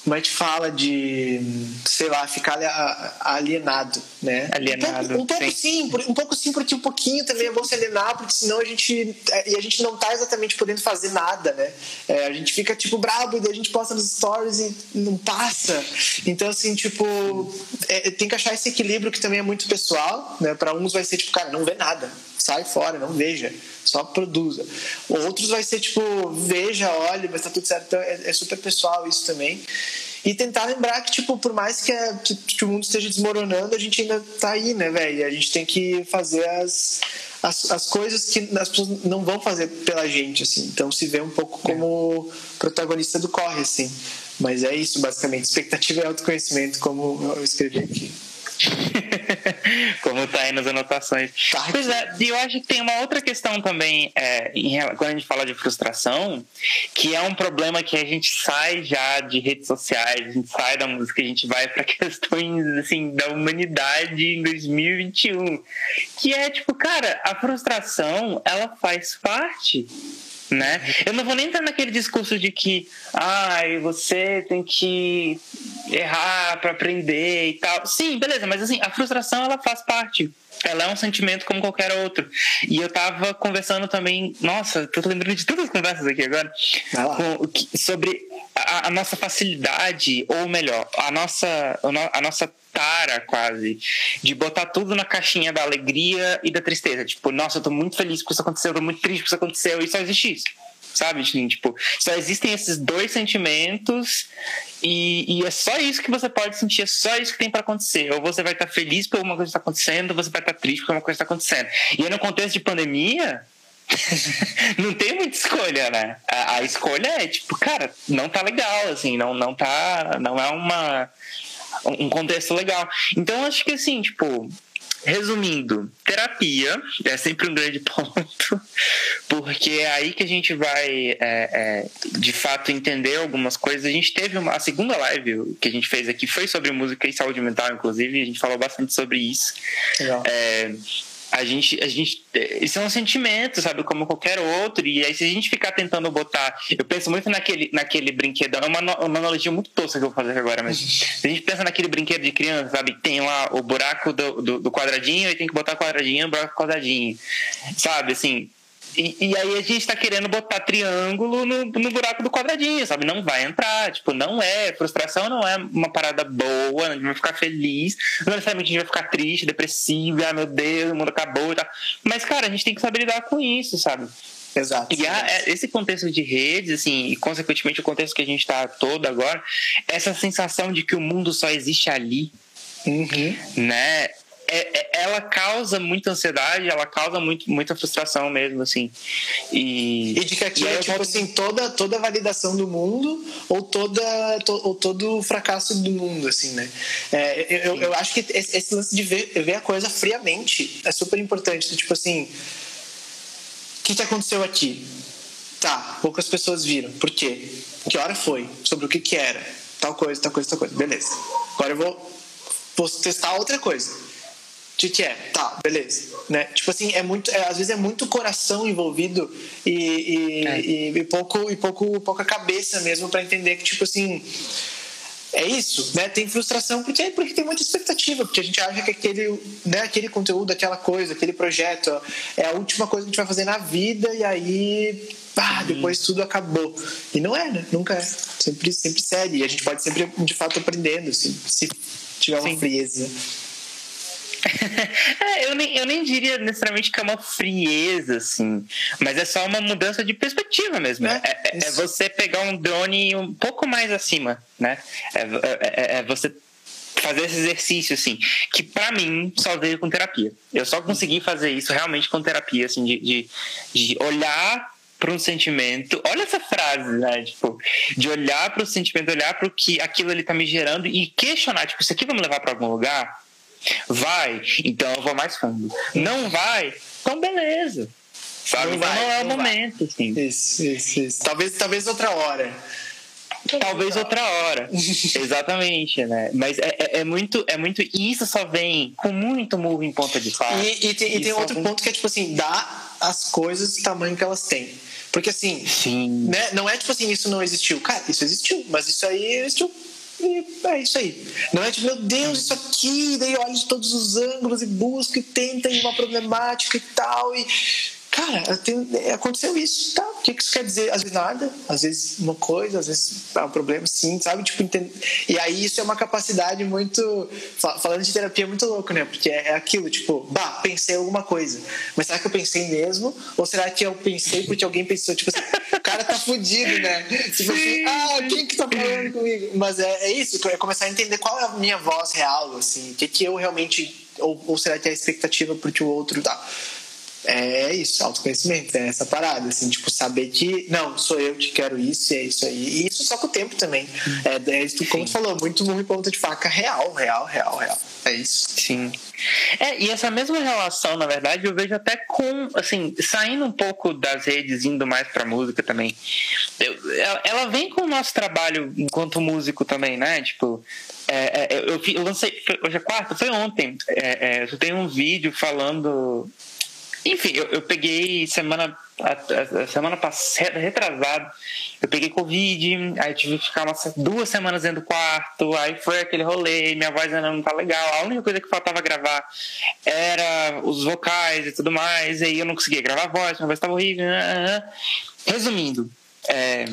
como é fala de, sei lá, ficar alienado, né? Alienado. Um pouco, um pouco sim. um pouco sim, porque um pouquinho também é bom se alienar, porque senão a gente. É, e a gente não tá exatamente podendo fazer nada, né? É, a gente fica, tipo, brabo e daí a gente posta nos stories e não passa. Então, assim, tipo, é, tem que achar esse equilíbrio que também é muito pessoal, né? Para uns vai ser, tipo, cara, não vê nada sai fora, não veja, só produza. Outros vai ser tipo, veja, olhe, mas tá tudo certo. Então é, é super pessoal isso também. E tentar lembrar que, tipo, por mais que, é, que, que o mundo esteja desmoronando, a gente ainda tá aí, né, velho? A gente tem que fazer as, as, as coisas que as pessoas não vão fazer pela gente, assim. Então se vê um pouco como protagonista do corre, assim. Mas é isso, basicamente. Expectativa e autoconhecimento, como eu escrevi aqui. Como tá aí nas anotações. Tá. Pois é, e eu acho que tem uma outra questão também, é, em, quando a gente fala de frustração, que é um problema que a gente sai já de redes sociais, a gente sai da música, a gente vai para questões assim, da humanidade em 2021. Que é tipo, cara, a frustração, ela faz parte né? Eu não vou nem entrar naquele discurso de que, ai, ah, você tem que errar para aprender e tal. Sim, beleza, mas assim, a frustração ela faz parte. Ela é um sentimento como qualquer outro. E eu tava conversando também, nossa, tô lembrando de todas as conversas aqui agora, com, sobre a, a, nossa facilidade, ou melhor, a nossa, a nossa tara quase, de botar tudo na caixinha da alegria e da tristeza. Tipo, nossa, eu tô muito feliz que isso aconteceu, eu tô muito triste que isso aconteceu, e só existe isso. Sabe? Tipo, só existem esses dois sentimentos e, e, é só isso que você pode sentir, é só isso que tem para acontecer. Ou você vai estar feliz por alguma coisa que está acontecendo, ou você vai estar triste por alguma coisa que está acontecendo. E aí, no contexto de pandemia, não tem muita escolha, né? A, a, escolha é tipo, cara, não tá legal, assim, não, não tá. Não é uma um contexto legal. Então acho que assim, tipo, Resumindo, terapia é sempre um grande ponto, porque é aí que a gente vai, é, é, de fato, entender algumas coisas. A gente teve uma, a segunda live que a gente fez aqui foi sobre música e saúde mental, inclusive, a gente falou bastante sobre isso. Legal. É, a gente, a gente, isso é um sentimento, sabe, como qualquer outro. E aí, se a gente ficar tentando botar, eu penso muito naquele, naquele brinquedo, é uma, uma analogia muito tosca que eu vou fazer agora, mas se a gente pensa naquele brinquedo de criança, sabe, tem lá o buraco do, do, do quadradinho e tem que botar quadradinho, buraco quadradinho, sabe, assim, e, e, aí a gente tá querendo botar triângulo no, no buraco do quadradinho, sabe? Não vai entrar. Tipo, não é. Frustração não é uma parada boa, a gente vai ficar feliz. Não necessariamente a gente vai ficar triste, depressivo, ah, meu Deus, o mundo acabou e tal. Mas, cara, a gente tem que saber lidar com isso, sabe? Exato. E é, esse contexto de redes, assim, e consequentemente o contexto que a gente está todo agora, essa sensação de que o mundo só existe ali, uhum. né? É, é, ela causa muita ansiedade, ela causa muito, muita frustração mesmo, assim. E, e de que aquilo é tipo assim, toda, toda validação do mundo ou, toda, to, ou todo o fracasso do mundo, assim, né? É, eu, eu, acho que esse, esse, lance de ver, ver a coisa friamente é super importante. Tipo assim, o que, que aconteceu aqui? Tá, poucas pessoas viram. Por quê? Que hora foi? Sobre o que que era? Tal coisa, tal coisa, tal coisa. Beleza. Agora eu vou, vou testar outra coisa que, que é? Tá, beleza. Né? Tipo assim, é muito, é, às vezes é muito coração envolvido e, e, é. e, e pouco, e pouco, pouca cabeça mesmo para entender que, tipo assim, é isso, né? Tem frustração porque, porque tem muita expectativa, porque a gente acha que aquele, né, aquele conteúdo, aquela coisa, aquele projeto é a última coisa que a gente vai fazer na vida e aí, pá, depois tudo acabou. E não é, né? Nunca é. Sempre, sempre segue. E a gente pode sempre, de fato, aprendendo, se, se tiver uma Sim. frieza. É, eu, nem, eu nem diria necessariamente que é uma frieza, assim, mas é só uma mudança de perspectiva mesmo. É, é, é, é você pegar um drone um pouco mais acima, né? É, é você fazer esse exercício, assim, que para mim só veio com terapia. Eu só consegui fazer isso realmente com terapia, assim, de, de, de olhar para um sentimento. Olha essa frase, né? Tipo, de olhar para o sentimento, olhar para o que aquilo ele tá me gerando e questionar, tipo, isso aqui vai me levar para algum lugar? Vai, então eu vou mais fundo. Não vai, então beleza. Sabe? Não, vai, não é o momento, assim. Isso, isso, isso. Talvez, talvez outra hora. Talvez outra hora. Exatamente, né? Mas é, é, é, muito, é muito. E isso só vem com muito murro em ponta de faca. E, e tem, e tem outro vem... ponto que é tipo assim, dá as coisas o tamanho que elas têm. Porque assim, Sim. Né, não é tipo assim, isso não existiu. Cara, isso existiu, mas isso aí existiu e é isso aí. Não é tipo, meu Deus, isso aqui, daí olha de todos os ângulos e busca e tenta uma problemática e tal. E cara, tem, aconteceu isso, tá? O que isso quer dizer? Às vezes nada, às vezes uma coisa, às vezes é um problema, sim, sabe? Tipo, entende... E aí isso é uma capacidade muito. Falando de terapia, é muito louco, né? Porque é aquilo, tipo, bah, pensei alguma coisa. Mas será que eu pensei mesmo? Ou será que eu pensei porque alguém pensou? Tipo assim, o cara tá fudido, né? Tipo assim, ah, quem que tá falando comigo? Mas é, é isso, é começar a entender qual é a minha voz real, assim, o que, que eu realmente. Ou, ou será que é a expectativa porque o outro tá é isso, autoconhecimento, é essa parada, assim, tipo, saber que, não, sou eu que quero isso e é isso aí. E isso só com o tempo também. É, é isso, como tu falou, muito muito ponta de faca real, real, real, real. É isso. Sim. É, e essa mesma relação, na verdade, eu vejo até com, assim, saindo um pouco das redes, indo mais pra música também. Eu, ela, ela vem com o nosso trabalho enquanto músico também, né? Tipo, é, é, eu, eu, lancei, hoje é quarta, foi ontem. É, é, eu tenho um vídeo falando enfim, eu, eu peguei semana a, a, semana passada, retrasado, eu peguei Covid, aí tive que ficar umas duas semanas dentro do quarto, aí foi aquele rolê, minha voz ainda não tá legal. A única coisa que faltava gravar era os vocais e tudo mais, aí eu não conseguia gravar a voz, minha voz tava horrível. Né, né, né. Resumindo, é,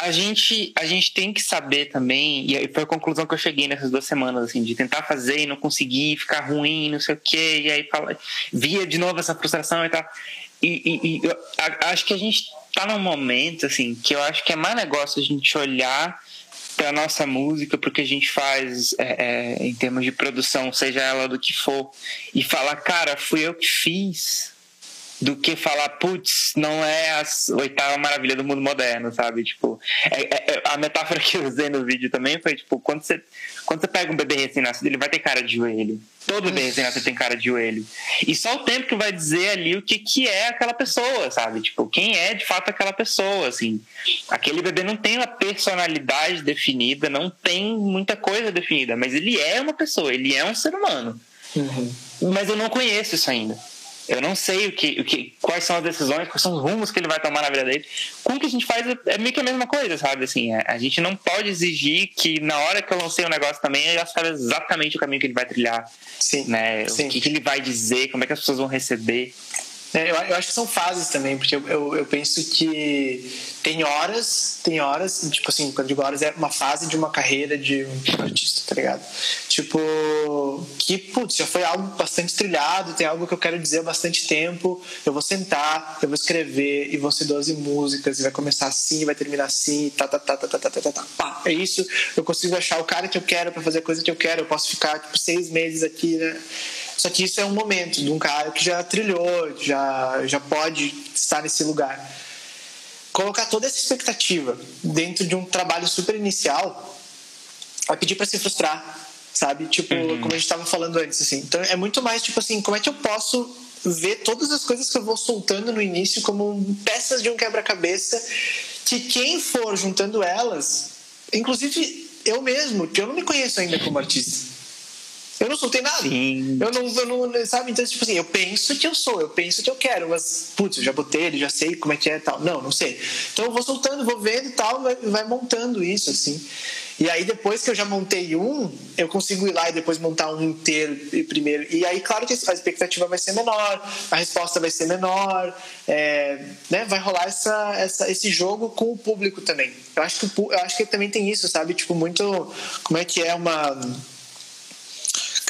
a gente, a gente tem que saber também, e foi a conclusão que eu cheguei nessas duas semanas, assim, de tentar fazer e não conseguir, ficar ruim, não sei o quê, e aí fala, via de novo essa frustração e tal. e, e, e eu, acho que a gente tá num momento, assim, que eu acho que é mais negócio a gente olhar para nossa música, para o que a gente faz é, é, em termos de produção, seja ela do que for, e falar, cara, fui eu que fiz, do que falar, putz, não é a oitava maravilha do mundo moderno, sabe? Tipo, é, é, é, a metáfora que eu usei no vídeo também foi, tipo, quando você, quando você pega um bebê recém-nascido, ele vai ter cara de joelho. Todo bebê recém-nascido tem cara de joelho. E só o tempo que vai dizer ali o que, que é aquela pessoa, sabe? Tipo, quem é de fato aquela pessoa, assim. Aquele bebê não tem uma personalidade definida, não tem muita coisa definida, mas ele é uma pessoa, ele é um ser humano. Uhum. Mas eu não conheço isso ainda. Eu não sei o que, o que, quais são as decisões, quais são os rumos que ele vai tomar na vida dele. Com o que a gente faz é meio que a mesma coisa, sabe? Assim, a gente não pode exigir que na hora que eu lancei o um negócio também eu já saiba exatamente o caminho que ele vai trilhar. Sim. Né? Sim. O que, que ele vai dizer, como é que as pessoas vão receber. É, eu, eu, acho que são fases também, porque eu, eu, eu, penso que tem horas, tem horas, tipo assim, quando digo horas, é uma fase de uma carreira de um artista, tá ligado? Tipo, que, putz, já foi algo bastante trilhado, tem algo que eu quero dizer há bastante tempo, eu vou sentar, eu vou escrever, e vão ser 12 músicas, e vai começar assim, vai terminar assim, tá, tá, tá, tá, tá, tá, tá, tá, tá, pá, é isso, eu consigo achar o cara que eu quero para fazer a coisa que eu quero, eu posso ficar, tipo, seis meses aqui, né? Só que isso é um momento de um cara que já trilhou, já, já pode estar nesse lugar. Colocar toda essa expectativa dentro de um trabalho super inicial vai pedir para se frustrar, sabe? Tipo, uhum. como a gente estava falando antes, assim. Então é muito mais tipo assim, como é que eu posso ver todas as coisas que eu vou soltando no início como peças de um quebra-cabeça que quem for juntando elas, inclusive eu mesmo, que eu não me conheço ainda como artista eu não soltei nada. Sim. Eu não, eu não, sabe? Então, tipo assim, eu penso que eu sou, eu penso que eu quero, mas, putz, eu já botei ele, já sei como é que é e tal. Não, não sei. Então eu vou soltando, vou vendo e tal, vai, vai montando isso, assim. E aí, depois que eu já montei um, eu consigo ir lá e depois montar um inteiro primeiro. E aí, claro que a expectativa vai ser menor, a resposta vai ser menor, é, né? vai rolar essa, essa, esse jogo com o público também. Eu acho, que, eu acho que também tem isso, sabe? Tipo, muito. Como é que é uma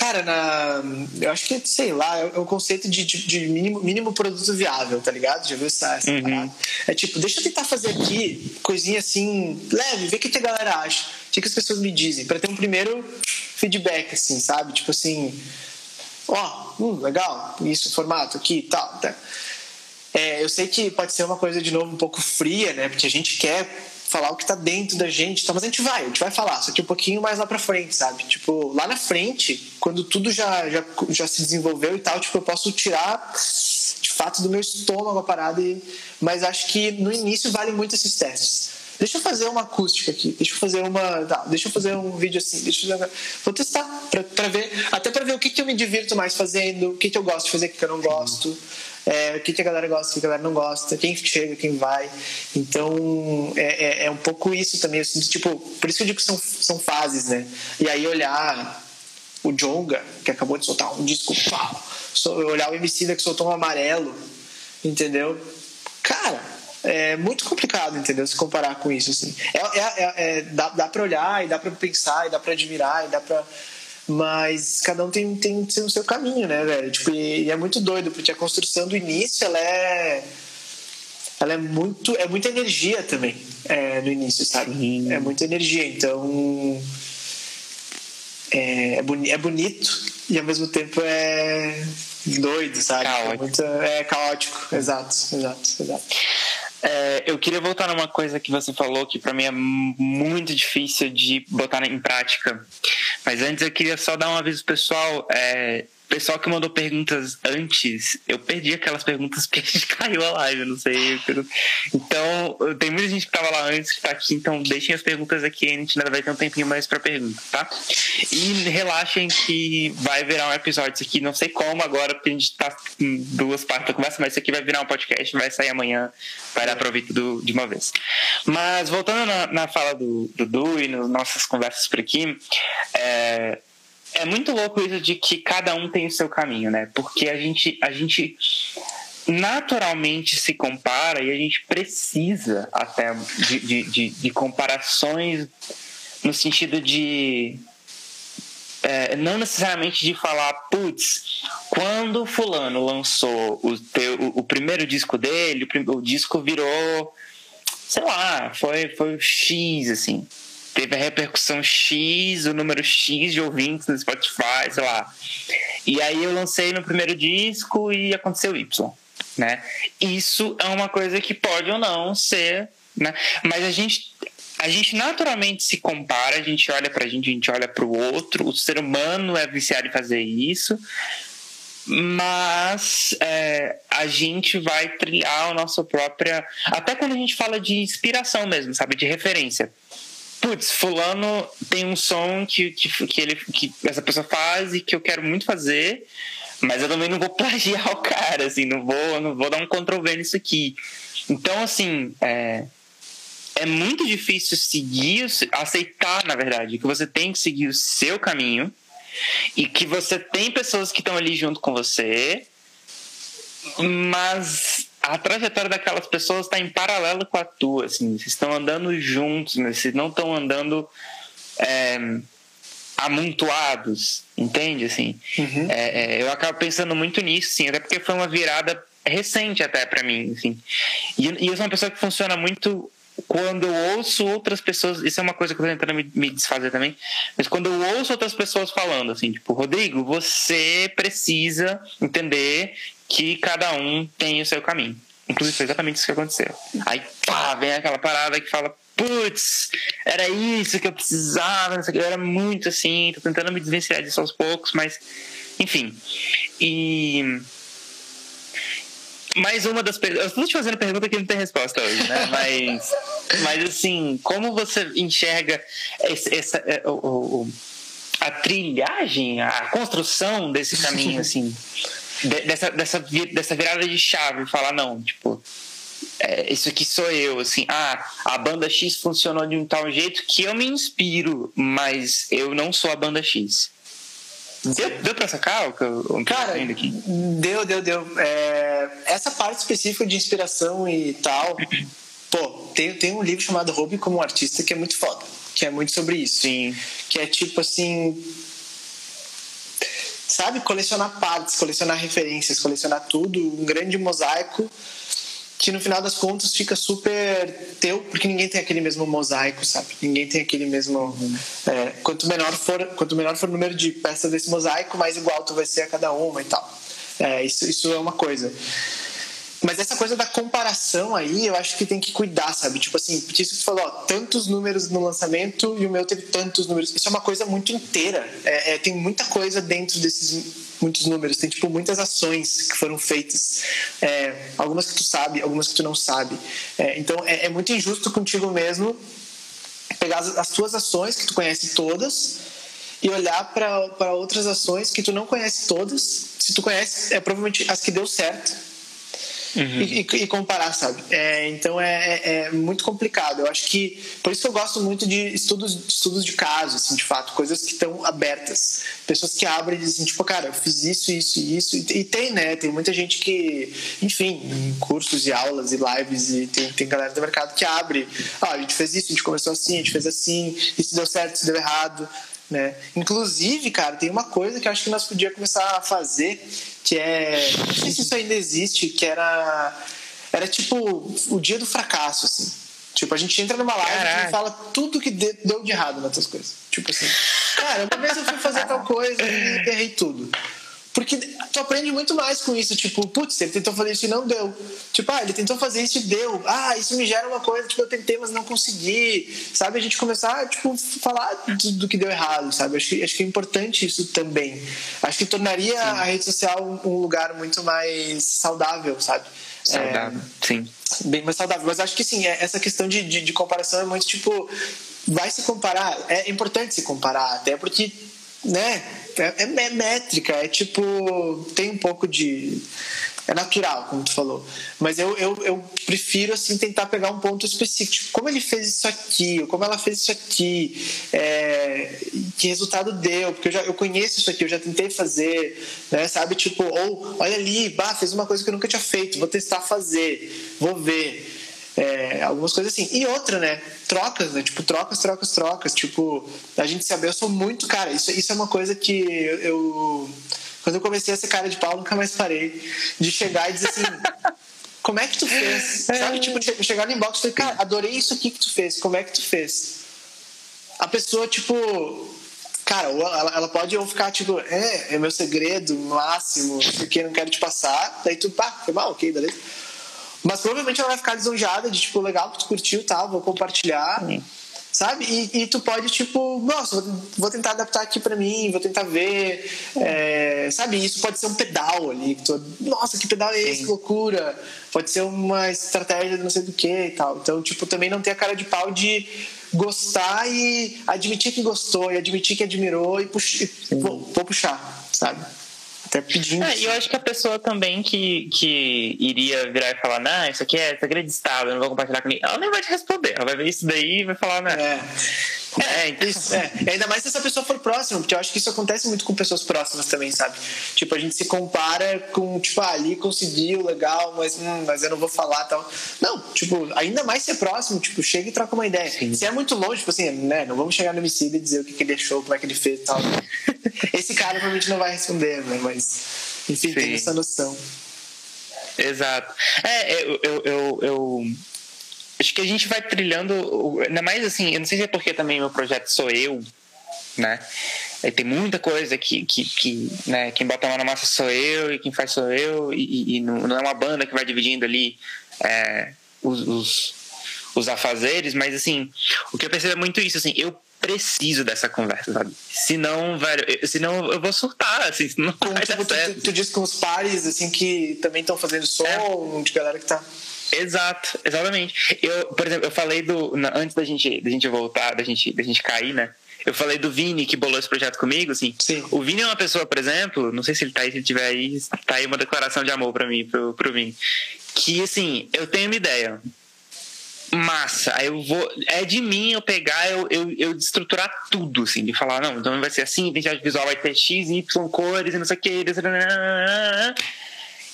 Cara, na, eu acho que, sei lá, é o conceito de, de, de mínimo, mínimo produto viável, tá ligado? Já viu essa, essa uhum. parada? É tipo, deixa eu tentar fazer aqui coisinha assim, leve, ver o que, a galera acha, o que, que as pessoas me dizem, para ter um primeiro feedback, assim, sabe? Tipo assim, ó, oh, hum, legal, isso, formato aqui e tal, tá. É, eu sei que pode ser uma coisa, de novo, um pouco fria, né? Porque a gente quer falar o que tá dentro da gente, tá? mas a gente vai, a gente vai falar, só que um pouquinho mais lá pra frente, sabe? Tipo, lá na frente, quando tudo já, já, já se desenvolveu e tal, tipo, eu posso tirar de fato do meu estômago a parada, e... mas acho que no início vale muito esses testes. Deixa eu fazer uma acústica aqui, deixa eu fazer uma. Tá, deixa eu fazer um vídeo assim, deixa eu. Vou testar pra, pra ver, até pra ver o que, que eu me divirto mais fazendo, o que, que eu gosto de fazer, o que, que eu não gosto é, o que, que a galera gosta, o que a galera não gosta, quem chega, quem vai. Então é, é, é um pouco isso também. Assim, tipo, por isso que eu digo que são, são fases, né? E aí olhar o Jonga, que acabou de soltar um disco, pau, olhar o MC que soltou um amarelo, entendeu? Cara, é muito complicado, entendeu? Se comparar com isso, assim. É, é, é, é dá, dá pra olhar e dá pra pensar e dá pra admirar e dá pra mas cada um tem, tem o seu caminho, né, velho? Tipo, e, e, é muito doido, porque a construção do início, ela é. Ela é muito. É muita energia também é, no início, sabe? É muita energia. Então. É, é, boni é bonito e ao mesmo tempo é doido, sabe? Caótico. É, muito, é caótico, exato, exato, exato. É, eu queria voltar numa coisa que você falou que para mim é muito difícil de botar em prática. Mas antes eu queria só dar um aviso pessoal. É, pessoal que mandou perguntas antes, eu perdi aquelas perguntas porque a gente caiu a live, não sei. Então, tem muita gente que estava lá antes que tá aqui, então deixem as perguntas aqui, a gente ainda vai ter um tempinho mais para pergunta, tá? E relaxem que vai virar um episódio isso aqui, não sei como agora, porque a gente tá em duas partes da conversa, mas isso aqui vai virar um podcast, vai sair amanhã, vai dar para ouvir tudo de uma vez. Mas voltando na, na fala do Dudu e nas nossas conversas por aqui, é, é muito louco isso de que cada um tem o seu caminho, né? Porque a gente, a gente naturalmente se compara e a gente precisa até de, de, de, de comparações no sentido de é, não necessariamente de falar, putz, quando fulano lançou o, teu, o, o primeiro disco dele, o, o, disco virou, sei lá, foi, foi X, assim. Teve a repercussão X, o número X de ouvintes no Spotify, sei lá. E aí eu lancei no primeiro disco e aconteceu Y, né? Isso é uma coisa que pode ou não ser, né? Mas a gente a gente naturalmente se compara, a gente olha pra gente, a gente olha pro outro, o ser humano é viciado em fazer isso, mas é, a gente vai trilhar a nossa própria. Até quando a gente fala de inspiração mesmo, sabe? De referência. Putz, fulano tem um som que, que, que, ele, que essa pessoa faz e que eu quero muito fazer, mas eu também não vou plagiar o cara, assim, não vou, não vou dar um Ctrl V nisso aqui. Então, assim, é, é muito difícil seguir, aceitar, na verdade, que você tem que seguir o seu caminho e que você tem pessoas que estão ali junto com você, mas a trajetória daquelas pessoas está em paralelo com a tua, assim, vocês estão andando juntos, mas vocês não estão andando é, amontoados, entende? Assim, uhum. é, é, eu acabo pensando muito nisso, sim, até porque foi uma virada recente até para mim, assim. E, e eu sou uma pessoa que funciona muito quando eu ouço outras pessoas, isso é uma coisa que eu tô tentando me, me, desfazer também, mas quando eu ouço outras pessoas falando assim, tipo, Rodrigo, você precisa entender que cada um tem o seu caminho. Inclusive foi exatamente isso que aconteceu. Aí, pá, vem aquela parada que fala, putz, era isso que eu precisava, eu era muito assim, tô tentando me desvencilhar disso aos poucos, mas, enfim. E mais uma das perguntas. Eu estou te fazendo pergunta que não tem resposta hoje, né? Mas, mas assim, como você enxerga esse, essa, é, o, o, a trilhagem, a construção desse caminho, assim, dessa, dessa, dessa virada de chave, falar, não, tipo, é, isso aqui sou eu, assim, ah, a banda X funcionou de um tal jeito que eu me inspiro, mas eu não sou a banda X. Deu, deu pra sacar o que eu Cara, aqui? deu, deu, deu. É, essa parte específica de inspiração e tal, pô, tem, tem um livro chamado Hobby como Artista que é muito foda, que é muito sobre isso. Sim. Que é tipo assim. Sabe, colecionar partes, colecionar referências, colecionar tudo, um grande mosaico que no final das contas fica super teu, porque ninguém tem aquele mesmo mosaico, sabe? Ninguém tem aquele mesmo. É, quanto, menor for, quanto menor for o número de peças desse mosaico, mais igual tu vai ser a cada uma e tal. É, isso, isso é uma coisa. Mas essa coisa da comparação aí, eu acho que tem que cuidar, sabe? Tipo assim, porque isso que tu falou, ó, tantos números no lançamento e o meu teve tantos números. Isso é uma coisa muito inteira. É, é, tem muita coisa dentro desses muitos números. Tem, tipo, muitas ações que foram feitas. É, algumas que tu sabe, algumas que tu não sabe. É, então, é, é, muito injusto contigo mesmo pegar as, as tuas ações, que tu conhece todas, e olhar para outras ações que tu não conhece todas. Se tu conhece, é provavelmente as que deu certo uhum. e, e, comparar, sabe? É, então é, é, é, muito complicado. Eu acho que por isso que eu gosto muito de estudos, estudos de caso, assim, de fato, coisas que estão abertas, pessoas que abrem e dizem tipo, cara, eu fiz isso, isso isso. E, e, tem, né? Tem muita gente que, enfim, em cursos e aulas e lives e tem, tem galera do mercado que abre. Ah, a gente fez isso, a gente começou assim, a gente fez assim, isso deu certo, isso deu errado. Né? Inclusive, cara, tem uma coisa que eu acho que nós podíamos começar a fazer, que é. Não sei se isso ainda existe, que era. Era tipo o dia do fracasso, assim. Tipo, a gente entra numa live e fala tudo que deu de errado nas coisas. Tipo assim, cara, uma vez eu fui fazer tal coisa e errei tudo. Porque tu aprende muito mais com isso. Tipo, putz, ele tentou fazer isso e não deu. Tipo, ah, ele tentou fazer isso e deu. Ah, isso me gera uma coisa, tipo, eu tentei, mas não consegui. Sabe? A gente começar, tipo, falar do, do que deu errado, sabe? Acho que, acho que é importante isso também. Acho que tornaria Sim. a rede social um lugar muito mais saudável, sabe? Saudável, é, sim. Bem mais saudável. Mas acho que sim, é, essa questão de, de, de comparação é muito tipo. Vai se comparar. É importante se comparar, até porque, né? É, é, métrica, é tipo. Tem um pouco de. É natural, como tu falou. Mas eu, eu, eu prefiro, assim, tentar pegar um ponto específico. Tipo, como ele fez isso aqui, como ela fez isso aqui, é, que resultado deu, porque eu, já, eu conheço isso aqui, eu já tentei fazer, né, sabe? Tipo, ou olha ali, bah, fez uma coisa que eu nunca tinha feito, vou testar fazer, vou ver. É, algumas coisas assim. E outra, né? Trocas, né? Tipo, trocas, trocas, trocas. Tipo, a gente saber, eu sou muito. Cara, isso, isso é uma coisa que eu. Quando eu comecei a ser cara de pau, nunca mais parei de chegar e dizer assim. como é que tu fez? Sabe? Tipo, chegar no inbox e falar, cara, adorei isso aqui que tu fez. Como é que tu fez? A pessoa, tipo, cara, ela, ela pode ou ficar tipo, é, é meu segredo máximo, não sei o que, não quero te passar. Daí tu, pá, foi mal, ok, beleza. Mas provavelmente ela vai ficar lisonjeada de tipo, legal que tu curtiu, tá? Vou compartilhar. Sabe? E, e, tu pode, tipo, nossa, vou, tentar adaptar aqui para mim, vou tentar ver. É, sabe? Isso pode ser um pedal ali. Que tu, nossa, que pedal é esse? Que loucura. Pode ser uma estratégia de não sei do que e tal. Então, tipo, também não ter a cara de pau de gostar e admitir que gostou, e admitir que admirou e, puxa, vou, vou puxar, sabe? Até pedindo. É, e eu acho que a pessoa também que, que iria virar e falar, não, isso aqui é segredo de Estado, eu não vou compartilhar com ninguém. Ela nem vai te responder. Ela vai ver isso daí e vai falar, né? É. É, então... isso, é. Ainda mais se essa pessoa for próxima, porque eu acho que isso acontece muito com pessoas próximas também, sabe? Tipo, a gente se compara com, tipo, ah, ali conseguiu, legal, mas, hum, mas eu não vou falar tal. Não, tipo, ainda mais ser próximo, tipo, chega e troca uma ideia. Sim. Se é muito longe, tipo assim, né, não vamos chegar no homicídio e dizer o que, que ele achou, como é que ele fez e tal. Esse cara provavelmente não vai responder, né? Mas, enfim, Sim. tem essa noção. Exato. É, eu, eu, eu, eu acho que a gente vai trilhando, ainda mais assim, eu não sei se é porque também meu projeto sou eu, né? E tem muita coisa que, que, que né, quem bota a mão na massa sou eu e quem faz sou eu, e, e não, não, é uma banda que vai dividindo ali é, os, os, os afazeres, mas assim, o que eu percebo é muito isso, assim, eu preciso dessa conversa, sabe? Senão, velho, eu, senão eu vou surtar, assim, não com, tipo, tu, tu, diz com os pares, assim, que também estão fazendo som, é. de galera que tá Exato, exatamente. Eu, por exemplo, eu falei do. Antes da gente, da gente voltar, da gente, da gente cair, né? Eu falei do Vini que bolou esse projeto comigo, assim. Sim. O Vini é uma pessoa, por exemplo, não sei se ele tá aí, se ele tiver aí, tá aí uma declaração de amor para mim, pro, pro Vini. Que, assim, eu tenho uma ideia. Massa, aí eu vou. É de mim eu pegar, eu, eu, eu estruturar tudo, assim, de falar, não, então vai ser assim, identidade visual vai ter X, Y cores e não sei o que.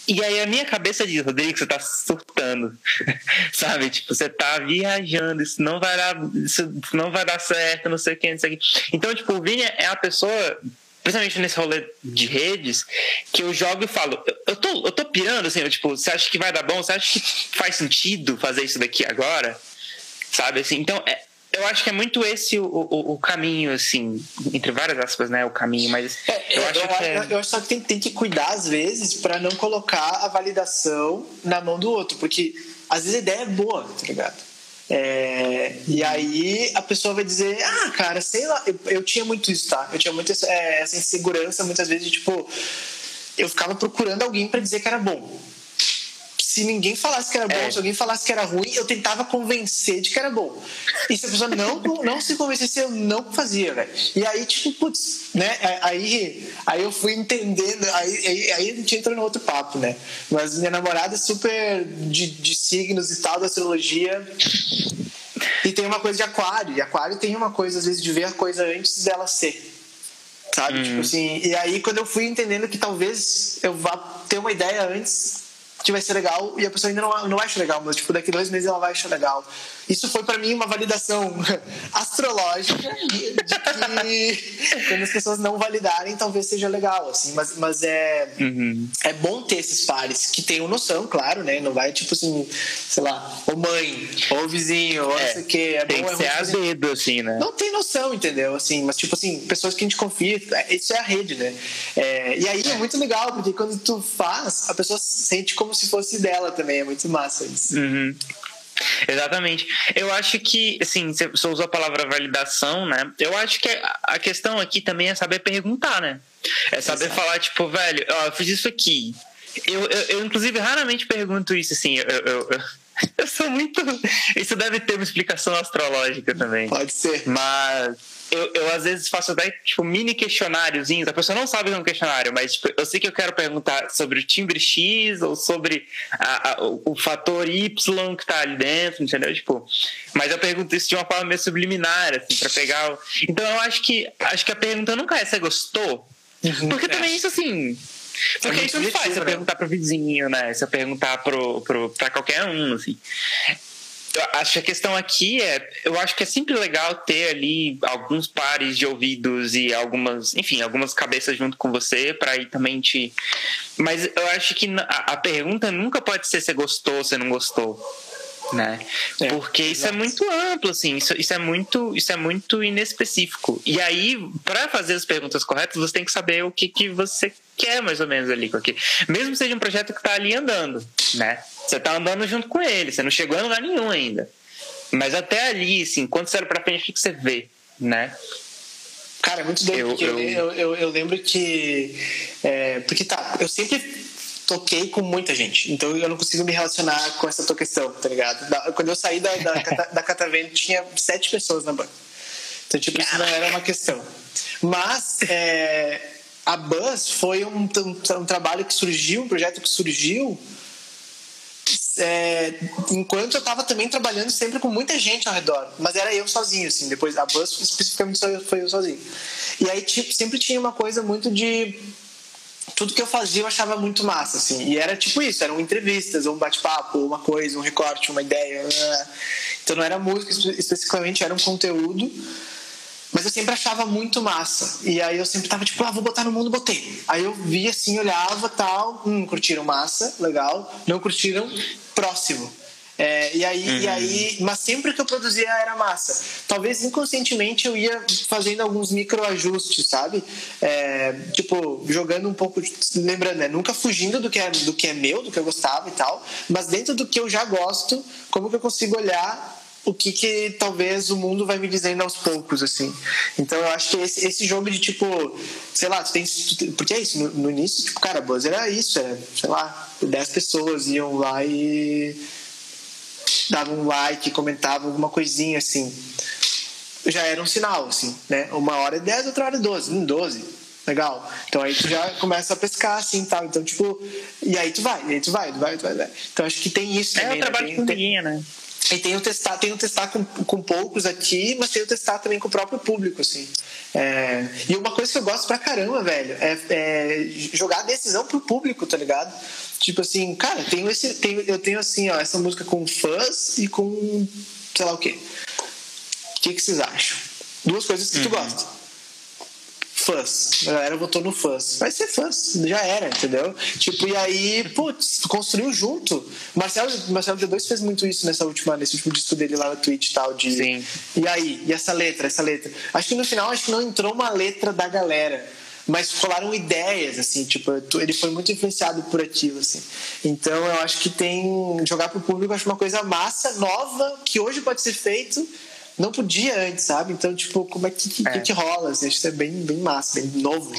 E aí a minha cabeça diz, Rodrigo, você tá surtando. Sabe? Tipo, você tá viajando, isso não vai dar, isso não vai dar certo, não sei o que, não sei o que. Então, tipo, o Vini é a pessoa, principalmente nesse rolê de redes, que eu jogo e falo, eu tô, eu tô pirando, assim, eu, tipo, você acha que vai dar bom? Você acha que faz sentido fazer isso daqui agora? Sabe, assim, então, é, eu acho que é muito esse o, o, o, caminho, assim, entre várias aspas, né? O caminho, mas. É, eu, acho eu, que é... eu acho só que tem, tem que cuidar, às vezes, para não colocar a validação na mão do outro, porque às vezes a ideia é boa, tá ligado? É, e aí a pessoa vai dizer, ah, cara, sei lá, eu, eu tinha muito isso, tá? Eu tinha muito essa, é, essa insegurança, muitas vezes, de, tipo, eu ficava procurando alguém para dizer que era bom se ninguém falasse que era bom, é. se alguém falasse que era ruim, eu tentava convencer de que era bom. E se a pessoa não, não se convencesse, eu não fazia, velho. E aí, tipo, putz, né? É, aí, aí eu fui entendendo, aí, aí, aí a gente entra no outro papo, né? Mas minha namorada é super de, de signos e tal, da astrologia. E tem uma coisa de aquário. E aquário tem uma coisa, às vezes, de ver a coisa antes dela ser sabe? Uhum. Tipo assim, e aí quando eu fui entendendo que talvez eu vá ter uma ideia antes que vai ser legal e a pessoa ainda não, não acha legal, mas tipo, daqui dois meses ela vai achar legal. Isso foi para mim uma validação astrológica de que quando as pessoas não validarem, talvez seja legal, assim, mas, mas é, uhum. é bom ter esses pares que tenham noção, claro, né? Não vai tipo assim, sei lá, ou mãe, ou vizinho, ou é, não sei o. É tem bom, que é ser a dedo, assim, né? Não tem noção, entendeu? Assim, mas tipo assim, pessoas que a gente confia, isso é a rede, né? É, e aí é muito legal, porque quando tu faz, a pessoa sente como se fosse dela também, é muito massa isso. Uhum. Exatamente. Eu acho que, assim, você usou a palavra validação, né? Eu acho que a questão aqui também é saber perguntar, né? É saber Exato. falar, tipo, velho, ó, eu fiz isso aqui. Eu, eu, eu inclusive, raramente pergunto isso, assim, eu, eu, eu, eu sou muito. Isso deve ter uma explicação astrológica também. Pode ser. Mas eu, eu às vezes faço até tipo mini questionáriozinhos. A pessoa não sabe que é um questionário, mas tipo, eu sei que eu quero perguntar sobre o timbre X ou sobre a, a, o, o, fator Y que tá ali dentro, entendeu? Tipo, mas eu pergunto isso de uma forma meio subliminar, assim, para pegar. O... Então eu acho que acho que a pergunta nunca é você gostou, uhum. porque também isso assim. Porque é isso não faz, você né? perguntar pro vizinho, né? Você perguntar pro, pro, pra qualquer um, assim. Eu acho que a questão aqui é, eu acho que é sempre legal ter ali alguns pares de ouvidos e algumas, enfim, algumas cabeças junto com você para ir também te. Mas eu acho que a, a pergunta nunca pode ser se gostou, se não gostou né? É, Porque isso é é muito amplo, assim, isso, isso, é muito, isso é muito inespecífico. E aí, para fazer as perguntas corretas, você tem que saber o que, que você quer mais ou menos ali com aquilo. Mesmo que seja um projeto que está ali andando, né? Você está andando junto com ele, você não chegou a lugar nenhum ainda. Mas até ali, assim, quando você olha pra frente, o que você vê, né? Cara, é muito doido, eu, porque eu, eu, eu, eu lembro que. É, porque tá, eu sempre toquei com muita gente. Então eu não consigo me relacionar com essa tua questão, tá ligado? Quando eu saí da, da, da Catavento, tinha sete pessoas na banda. Então, tipo, isso não era uma questão. Mas é, a Buzz foi um, um, um, trabalho que surgiu, um projeto que surgiu é, enquanto eu estava também trabalhando sempre com muita gente ao redor, mas era eu sozinho, assim. Depois a Buzz especificamente foi eu sozinho. E aí tipo, sempre tinha uma coisa muito de tudo que eu fazia eu achava muito massa, assim. E era tipo isso, eram entrevistas, um bate-papo, uma coisa, um recorte, uma ideia. Né? Então não era música especificamente, era um conteúdo. Mas eu sempre achava muito massa. E aí eu sempre tava tipo, ah, vou botar no mundo, botei. Aí eu via assim, olhava tal, hum, curtiram massa, legal. Não curtiram, próximo. É, e, aí, uhum. e aí, mas sempre que eu produzia era massa. Talvez inconscientemente eu ia fazendo alguns microajustes, sabe? É, tipo, jogando um pouco, lembrando, né? Nunca fugindo do que, é, do que é meu, do que eu gostava e tal, mas dentro do que eu já gosto, como que eu consigo olhar o que, que talvez o mundo vai me dizendo aos poucos, assim. Então eu acho que esse, esse jogo de tipo, sei lá, tu tem. Porque é isso, no, no início, tipo, cara, buzz era isso, era, sei lá, 10 pessoas iam lá e dava um like, comentava alguma coisinha assim. Já era um sinal, assim, né? Uma hora é 10, outra hora é 12. Hum, 12. Legal. Então aí tu já começa a pescar, assim, tal. Então, tipo, e aí tu vai, e aí tu vai, tu vai, tu vai. vai. Então acho que tem isso é também. É o trabalho né? com tem, né? E tem o testar, tem o testar com, com poucos aqui, mas tem o testar também com o próprio público, assim. É, e uma coisa que eu gosto pra caramba, velho, é, é, jogar a decisão pro público, tá ligado? Tipo assim, cara, tenho esse, tenho, eu tenho assim, ó, essa música com fãs e com sei lá o quê. O que, que vocês acham? Duas coisas que uhum. tu gosta. Fãs. A galera votou no fãs. Vai ser fãs. Já era, entendeu? Tipo, e aí, putz, construiu junto. Marcelo, Marcelo D2 fez muito isso nessa última, nesse último disco dele lá na Twitch e tal. De, Sim. E aí? E essa letra, essa letra? Acho que no final, acho que não entrou uma letra da galera mas rolaram ideias, assim, tipo, ele foi muito influenciado por aquilo, assim. Então eu acho que tem. Jogar pro público acho uma coisa massa, nova, que hoje pode ser feito, não podia antes, sabe? Então, tipo, como é que, que, é. que rola? Assim, isso é bem, bem massa, bem novo.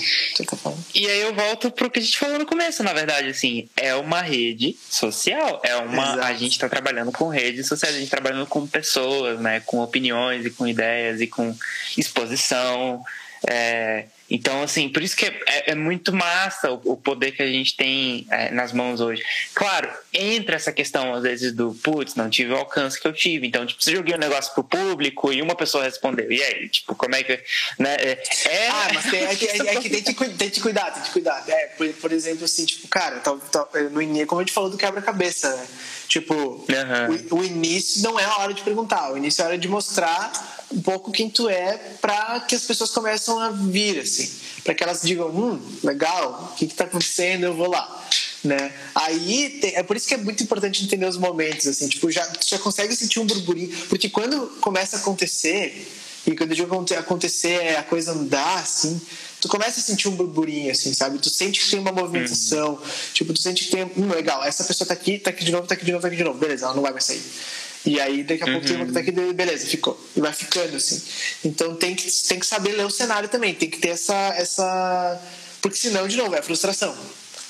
E aí eu volto pro que a gente falou no começo, na verdade, assim, é uma rede social, é uma. Exato. A gente tá trabalhando com redes sociais, a gente tá trabalhando com pessoas, né? Com opiniões e com ideias e com exposição. É, então, assim, por isso que é, é, é muito massa o, o, poder que a gente tem é, nas mãos hoje. Claro, entra essa questão, às vezes, do putz, não tive o alcance que eu tive. Então, tipo, se joguei um negócio pro público e uma pessoa respondeu. E aí, tipo, como é que. Né? É, é ah, mas tem, é, que, é, é que tem, que, tem que cuidar, tem que cuidar. É, por, por exemplo, assim, tipo, cara, tá, tá, no início, como a gente falou do quebra-cabeça, né? Tipo, uhum. o, o, início não é a hora de perguntar, o início é a hora de mostrar um pouco quem tu é para que as pessoas começem a vir, assim, para que elas digam, hum, legal, o que está acontecendo, eu vou lá. Né? Aí tem, é por isso que é muito importante entender os momentos, assim, tipo, já, já consegue sentir um burburinho, porque quando começa a acontecer, e quando o jogo acontecer, a coisa andar, assim, tu começa a sentir um burburinho, assim, sabe? Tu sente que tem uma movimentação. Uhum. Tipo, tu sente que tem. Hum, legal, essa pessoa tá aqui, tá aqui de novo, tá aqui de novo, tá aqui de novo. Beleza, ela não vai mais sair. E aí, daqui a pouco uhum. tem uma que tá aqui, beleza, ficou. E vai ficando, assim. Então tem que, tem que saber ler o cenário também. Tem que ter essa. essa... Porque senão, de novo, é frustração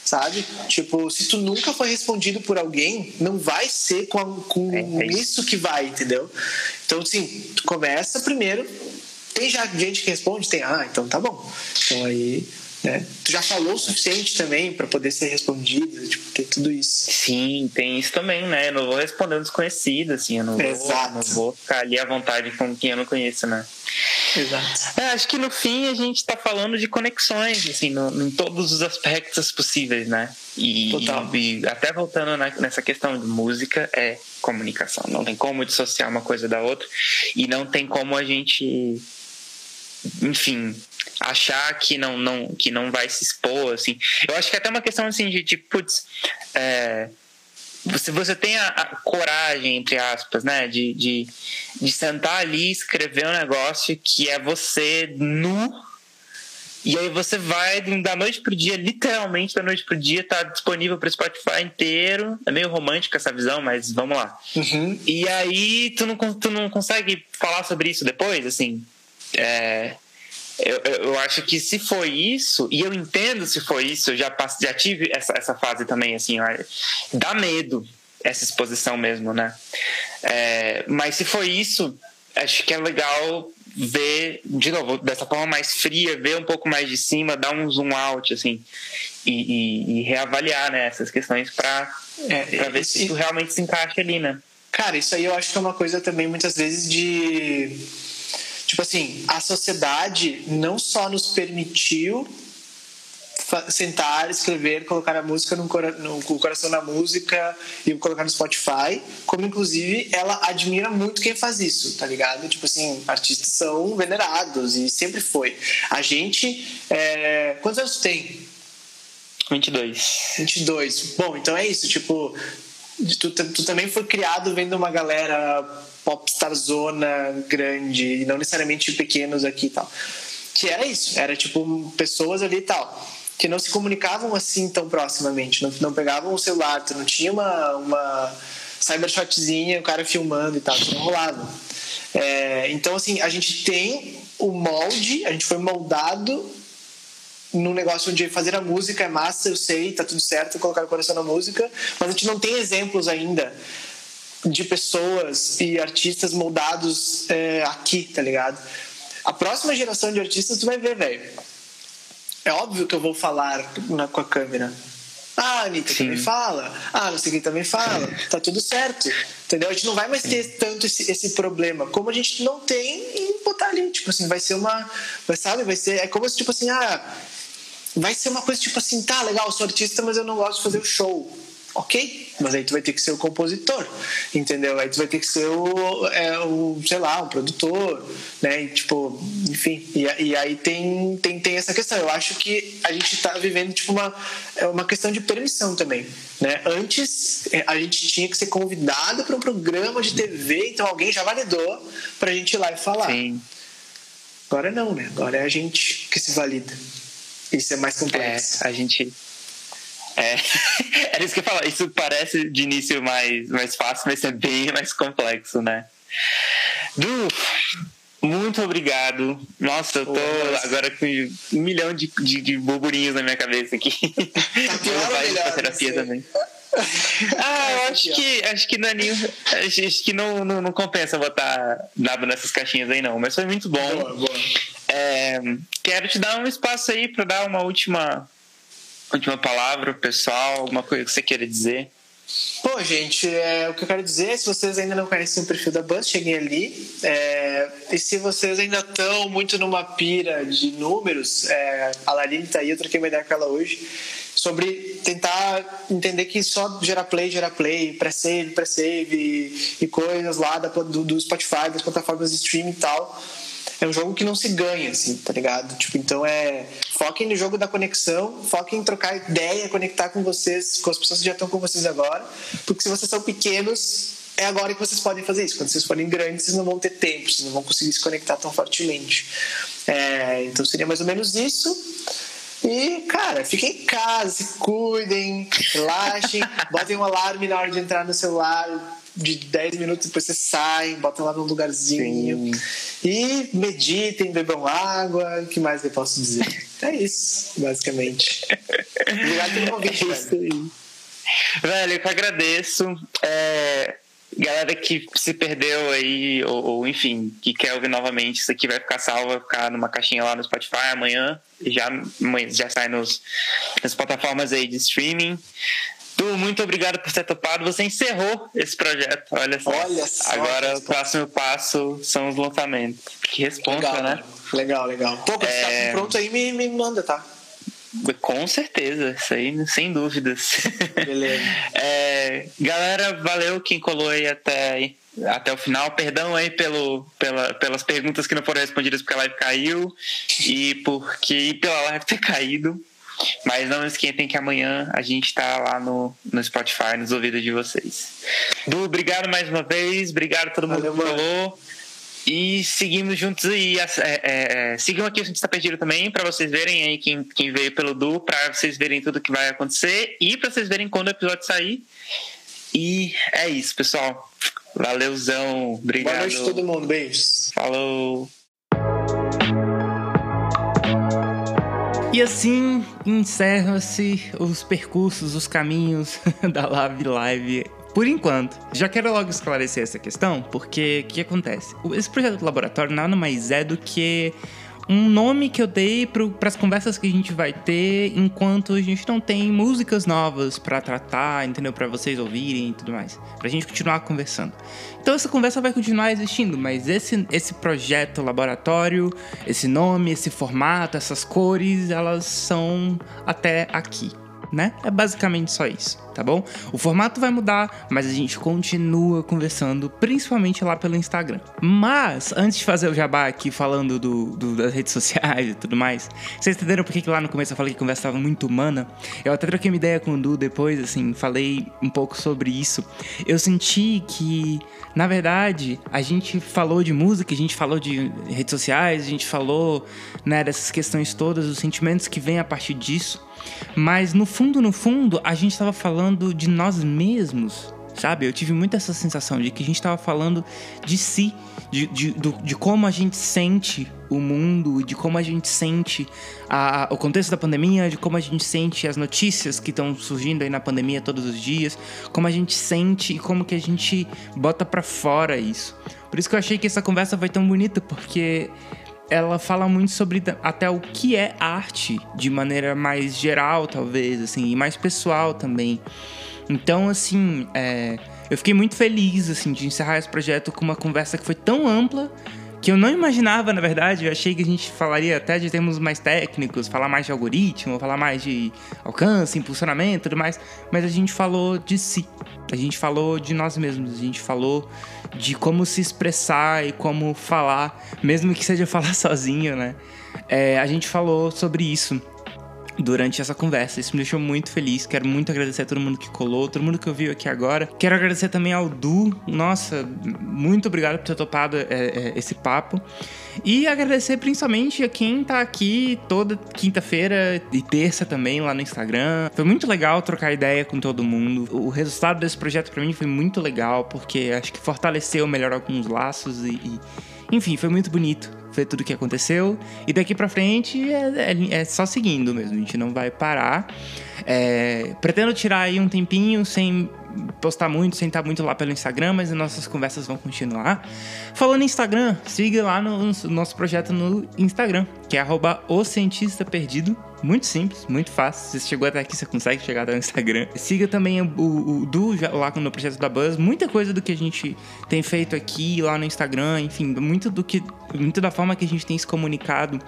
sabe? Tipo, se tu nunca foi respondido por alguém, não vai ser com, com é, é isso que vai, entendeu? Então, assim, tu começa primeiro tem já gente que responde? Tem. Ah, então tá bom. Então aí. Né? Tu já falou o suficiente também para poder ser respondido, tipo, ter tudo isso. Sim, tem isso também, né? Eu não vou responder um desconhecido, assim, eu não vou, não vou ficar ali à vontade com quem eu não conheço, né? Exato. É, acho que no fim a gente está falando de conexões, assim, no, em todos os aspectos possíveis, né? E, Total. e, até voltando na, nessa questão de música, é comunicação. Não tem como dissociar uma coisa da outra e não tem como a gente, enfim, achar que não, não, que não vai se expor, assim. Eu acho que é até uma questão, assim, de, de putz, é, você, você tem a, a, coragem, entre aspas, né, de, de, de sentar ali e escrever um negócio que é você nu e aí você vai da noite pro dia, literalmente da noite pro dia, tá disponível para Spotify inteiro. É meio romântica essa visão, mas vamos lá. Uhum. E aí tu não, tu não consegue falar sobre isso depois, assim. É, eu, eu acho que se foi isso, e eu entendo se foi isso, eu já, já tive essa, essa fase também, assim, dá medo essa exposição mesmo, né? É, mas se foi isso, acho que é legal ver, de novo, dessa forma mais fria, ver um pouco mais de cima, dar um zoom out, assim, e, e, e reavaliar né, essas questões para é, ver se isso realmente se encaixa ali, né? Cara, isso aí eu acho que é uma coisa também, muitas vezes, de Tipo assim, a sociedade não só nos permitiu sentar, escrever, colocar a música no, no, o coração na música e colocar no Spotify, como inclusive ela admira muito quem faz isso, tá ligado? Tipo assim, artistas são venerados e sempre foi. A gente, é... quantos anos tem? 22. 22. Bom, então é isso, tipo, tu, tu também foi criado vendo uma galera popstar zona grande, e não necessariamente pequenos aqui e tal. Que era isso, era tipo pessoas ali e tal, que não se comunicavam assim tão proximamente, não, não pegavam o celular, tu não tinha uma, uma cybershotzinha, o cara filmando e tal, isso não rolava. É, então, assim, a gente tem o molde, a gente foi moldado num negócio onde fazer a música é massa, eu sei, tá tudo certo, colocar o coração na música, mas a gente não tem exemplos ainda de pessoas e artistas moldados é, aqui, tá ligado? A próxima geração de artistas tu vai ver, velho. É óbvio que eu vou falar na, com a câmera. Ah, a Anitta Sim. também fala. Ah, não sei quem também fala. Tá tudo certo. Entendeu? A gente não vai mais ter tanto esse, esse problema. Como a gente não tem em botar ali. Tipo assim, vai ser uma. Vai, sabe? Vai ser. É como se, tipo assim, ah. Vai ser uma coisa tipo assim, tá legal, eu sou artista, mas eu não gosto de fazer o show ok, mas aí tu vai ter que ser o compositor, entendeu? Aí tu vai ter que ser o, é, o sei lá, o produtor, né? E, tipo, enfim, e, e, aí tem, tem, tem essa questão. Eu acho que a gente está vivendo tipo uma, é uma questão de permissão também, né? Antes é, a gente tinha que ser convidado para um programa de TV, então alguém já validou para a gente ir lá e falar. Sim. Agora não, né? Agora é a gente que se valida. Isso é mais complexo. É, a gente é, era isso que eu ia falar. Isso parece de início mais, mais fácil, mas é bem mais complexo, né? Du, muito obrigado. Nossa, eu tô agora com um milhão de, de, de, burburinhos na minha cabeça aqui. Tá pior ou melhor, terapia também. Ah, eu acho que acho que não é acho que não, não, não, compensa botar nada nessas caixinhas aí não, mas foi muito bom. Boa, boa. É, quero te dar um espaço aí para dar uma última última palavra, pessoal, alguma coisa que você queira dizer? Pô, gente, é, o que eu quero dizer é se vocês ainda não conhecem o perfil da Buzz, cheguem ali. É, e se vocês ainda estão muito numa pira de números, é, a Laline tá aí, eu troquei uma ideia com ela hoje, sobre tentar entender que só gerar play, gerar play, pré-save, pré-save e, e, coisas lá da, do, do Spotify, das plataformas de streaming e tal é um jogo que não se ganha, assim, tá ligado? Tipo, então é. Foquem no jogo da conexão, foquem em trocar ideia, conectar com vocês, com as pessoas que já estão com vocês agora. Porque se vocês são pequenos, é agora que vocês podem fazer isso. Quando vocês forem grandes, vocês não vão ter tempo, vocês não vão conseguir se conectar tão fortemente. É, então seria mais ou menos isso. E, cara, fiquem em casa, se cuidem, relaxem, botem um alarme na hora de entrar no celular, de 10 minutos, depois você sai, bota lá num lugarzinho. Sim. E meditem, bebam água. O que mais eu posso dizer? É isso, basicamente. Obrigado pelo convite, é isso velho. Velho, eu que agradeço. É, galera que se perdeu aí, ou, ou, enfim, que quer ouvir novamente, isso aqui vai ficar salvo, vai ficar numa caixinha lá no Spotify amanhã. Já, já sai nos, nas plataformas aí de streaming. Du, muito obrigado por ter topado. Você encerrou esse projeto, olha só. Olha só Agora o próximo passo são os lançamentos. Que responsa, legal, né? Legal, legal. Pô, quando é... ficar pronto aí, me, me manda, tá? Com certeza, isso aí sem dúvidas. Beleza. é, galera, valeu quem colou aí até, até o final. Perdão aí pelo, pela, pelas perguntas que não foram respondidas porque a live caiu e porque e pela live ter caído. Mas não esquentem que amanhã a gente está lá no, no Spotify, nos ouvidos de vocês. Du, obrigado mais uma vez. Obrigado a todo mundo Valeu, que falou. E seguimos juntos aí. É, é, é, sigam aqui o Gente Está Perdido também, para vocês verem aí quem, quem veio pelo Du, para vocês verem tudo que vai acontecer e para vocês verem quando o episódio sair. E é isso, pessoal. Valeuzão. Obrigado. Boa noite todo mundo. Beijos. Falou. E assim encerram-se os percursos, os caminhos da Live Live por enquanto. Já quero logo esclarecer essa questão, porque o que acontece? Esse projeto do laboratório nada mais é do que um nome que eu dei para as conversas que a gente vai ter enquanto a gente não tem músicas novas para tratar, entendeu? Para vocês ouvirem e tudo mais. Pra gente continuar conversando. Então essa conversa vai continuar existindo, mas esse, esse projeto laboratório, esse nome, esse formato, essas cores, elas são até aqui né? É basicamente só isso, tá bom? O formato vai mudar, mas a gente continua conversando, principalmente lá pelo Instagram. Mas, antes de fazer o jabá aqui falando do, do das redes sociais e tudo mais, vocês entenderam por que lá no começo eu falei que a conversa estava muito humana? Eu até troquei uma ideia com o Du depois, assim, falei um pouco sobre isso. Eu senti que, na verdade, a gente falou de música, a gente falou de redes sociais, a gente falou, né, dessas questões todas, os sentimentos que vêm a partir disso. Mas no fundo, no fundo, a gente estava falando de nós mesmos, sabe? Eu tive muito essa sensação de que a gente estava falando de si, de, de, de, de, como a gente sente o mundo, de como a gente sente a, o contexto da pandemia, de como a gente sente as notícias que estão surgindo aí na pandemia todos os dias, como a gente sente e como que a gente bota para fora isso. Por isso que eu achei que essa conversa vai tão bonita, porque ela fala muito sobre até o que é arte de maneira mais geral, talvez, assim, e mais pessoal também. Então, assim, é, eu fiquei muito feliz, assim, de encerrar esse projeto com uma conversa que foi tão ampla que eu não imaginava, na verdade. Eu achei que a gente falaria até de termos mais técnicos, falar mais de algoritmo, falar mais de alcance, impulsionamento tudo mais. Mas a gente falou de si. A gente falou de nós mesmos. A gente falou de como se expressar e como falar, mesmo que seja falar sozinho, né? É, a gente falou sobre isso durante essa conversa. Isso me deixou muito feliz. Quero muito agradecer a todo mundo que colou, todo mundo que ouviu aqui agora. Quero agradecer também ao Du. Nossa, muito obrigado por ter topado é, é, esse papo. E agradecer principalmente a quem tá aqui toda quinta-feira e terça também lá no Instagram. Foi muito legal trocar ideia com todo mundo. O resultado desse projeto para mim foi muito legal, porque acho que fortaleceu melhor alguns laços e, e enfim, foi muito bonito ver tudo o que aconteceu. E daqui pra frente é, é, é, só seguindo mesmo, a gente não vai parar. É, pretendo tirar aí um tempinho sem postar muito, sem estar muito lá pelo Instagram, mas as nossas conversas vão continuar. Falando em Instagram, siga lá no, no nosso projeto no Instagram, que é arroba o cientista perdido. Muito simples, muito fácil. Se você chegou até aqui, você consegue chegar até o Instagram. Siga também o, o, o Du lá no projeto da Buzz. Muita coisa do que a gente tem feito aqui lá no Instagram, enfim, muito do que. Muito da forma que a gente tem se comunicado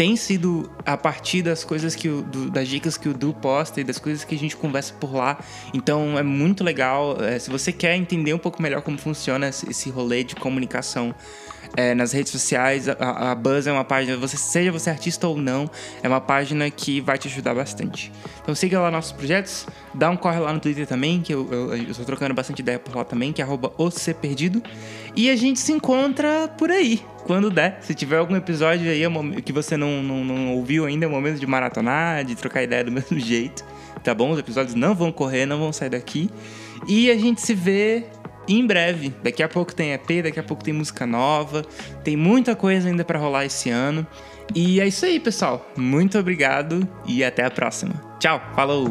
tem sido a partir das coisas que o, do, das dicas que o Du posta e das coisas que a gente conversa por lá. Então é muito legal. É, se você quer entender um pouco melhor como funciona esse rolê de comunicação é, nas redes sociais. A, a, Buzz é uma página, você, seja você artista ou não, é uma página que vai te ajudar bastante. Então siga lá nossos projetos, dá um corre lá no Twitter também, que eu, estou trocando bastante ideia por lá também, que é perdido. E a gente se encontra por aí, quando der. Se tiver algum episódio aí é que você não, não, não ouviu ainda, é o momento de maratonar, de trocar ideia do mesmo jeito. Tá bom? Os episódios não vão correr, não vão sair daqui. E a gente se vê em breve. Daqui a pouco tem EP, daqui a pouco tem música nova, tem muita coisa ainda para rolar esse ano. E é isso aí, pessoal. Muito obrigado e até a próxima. Tchau, falou!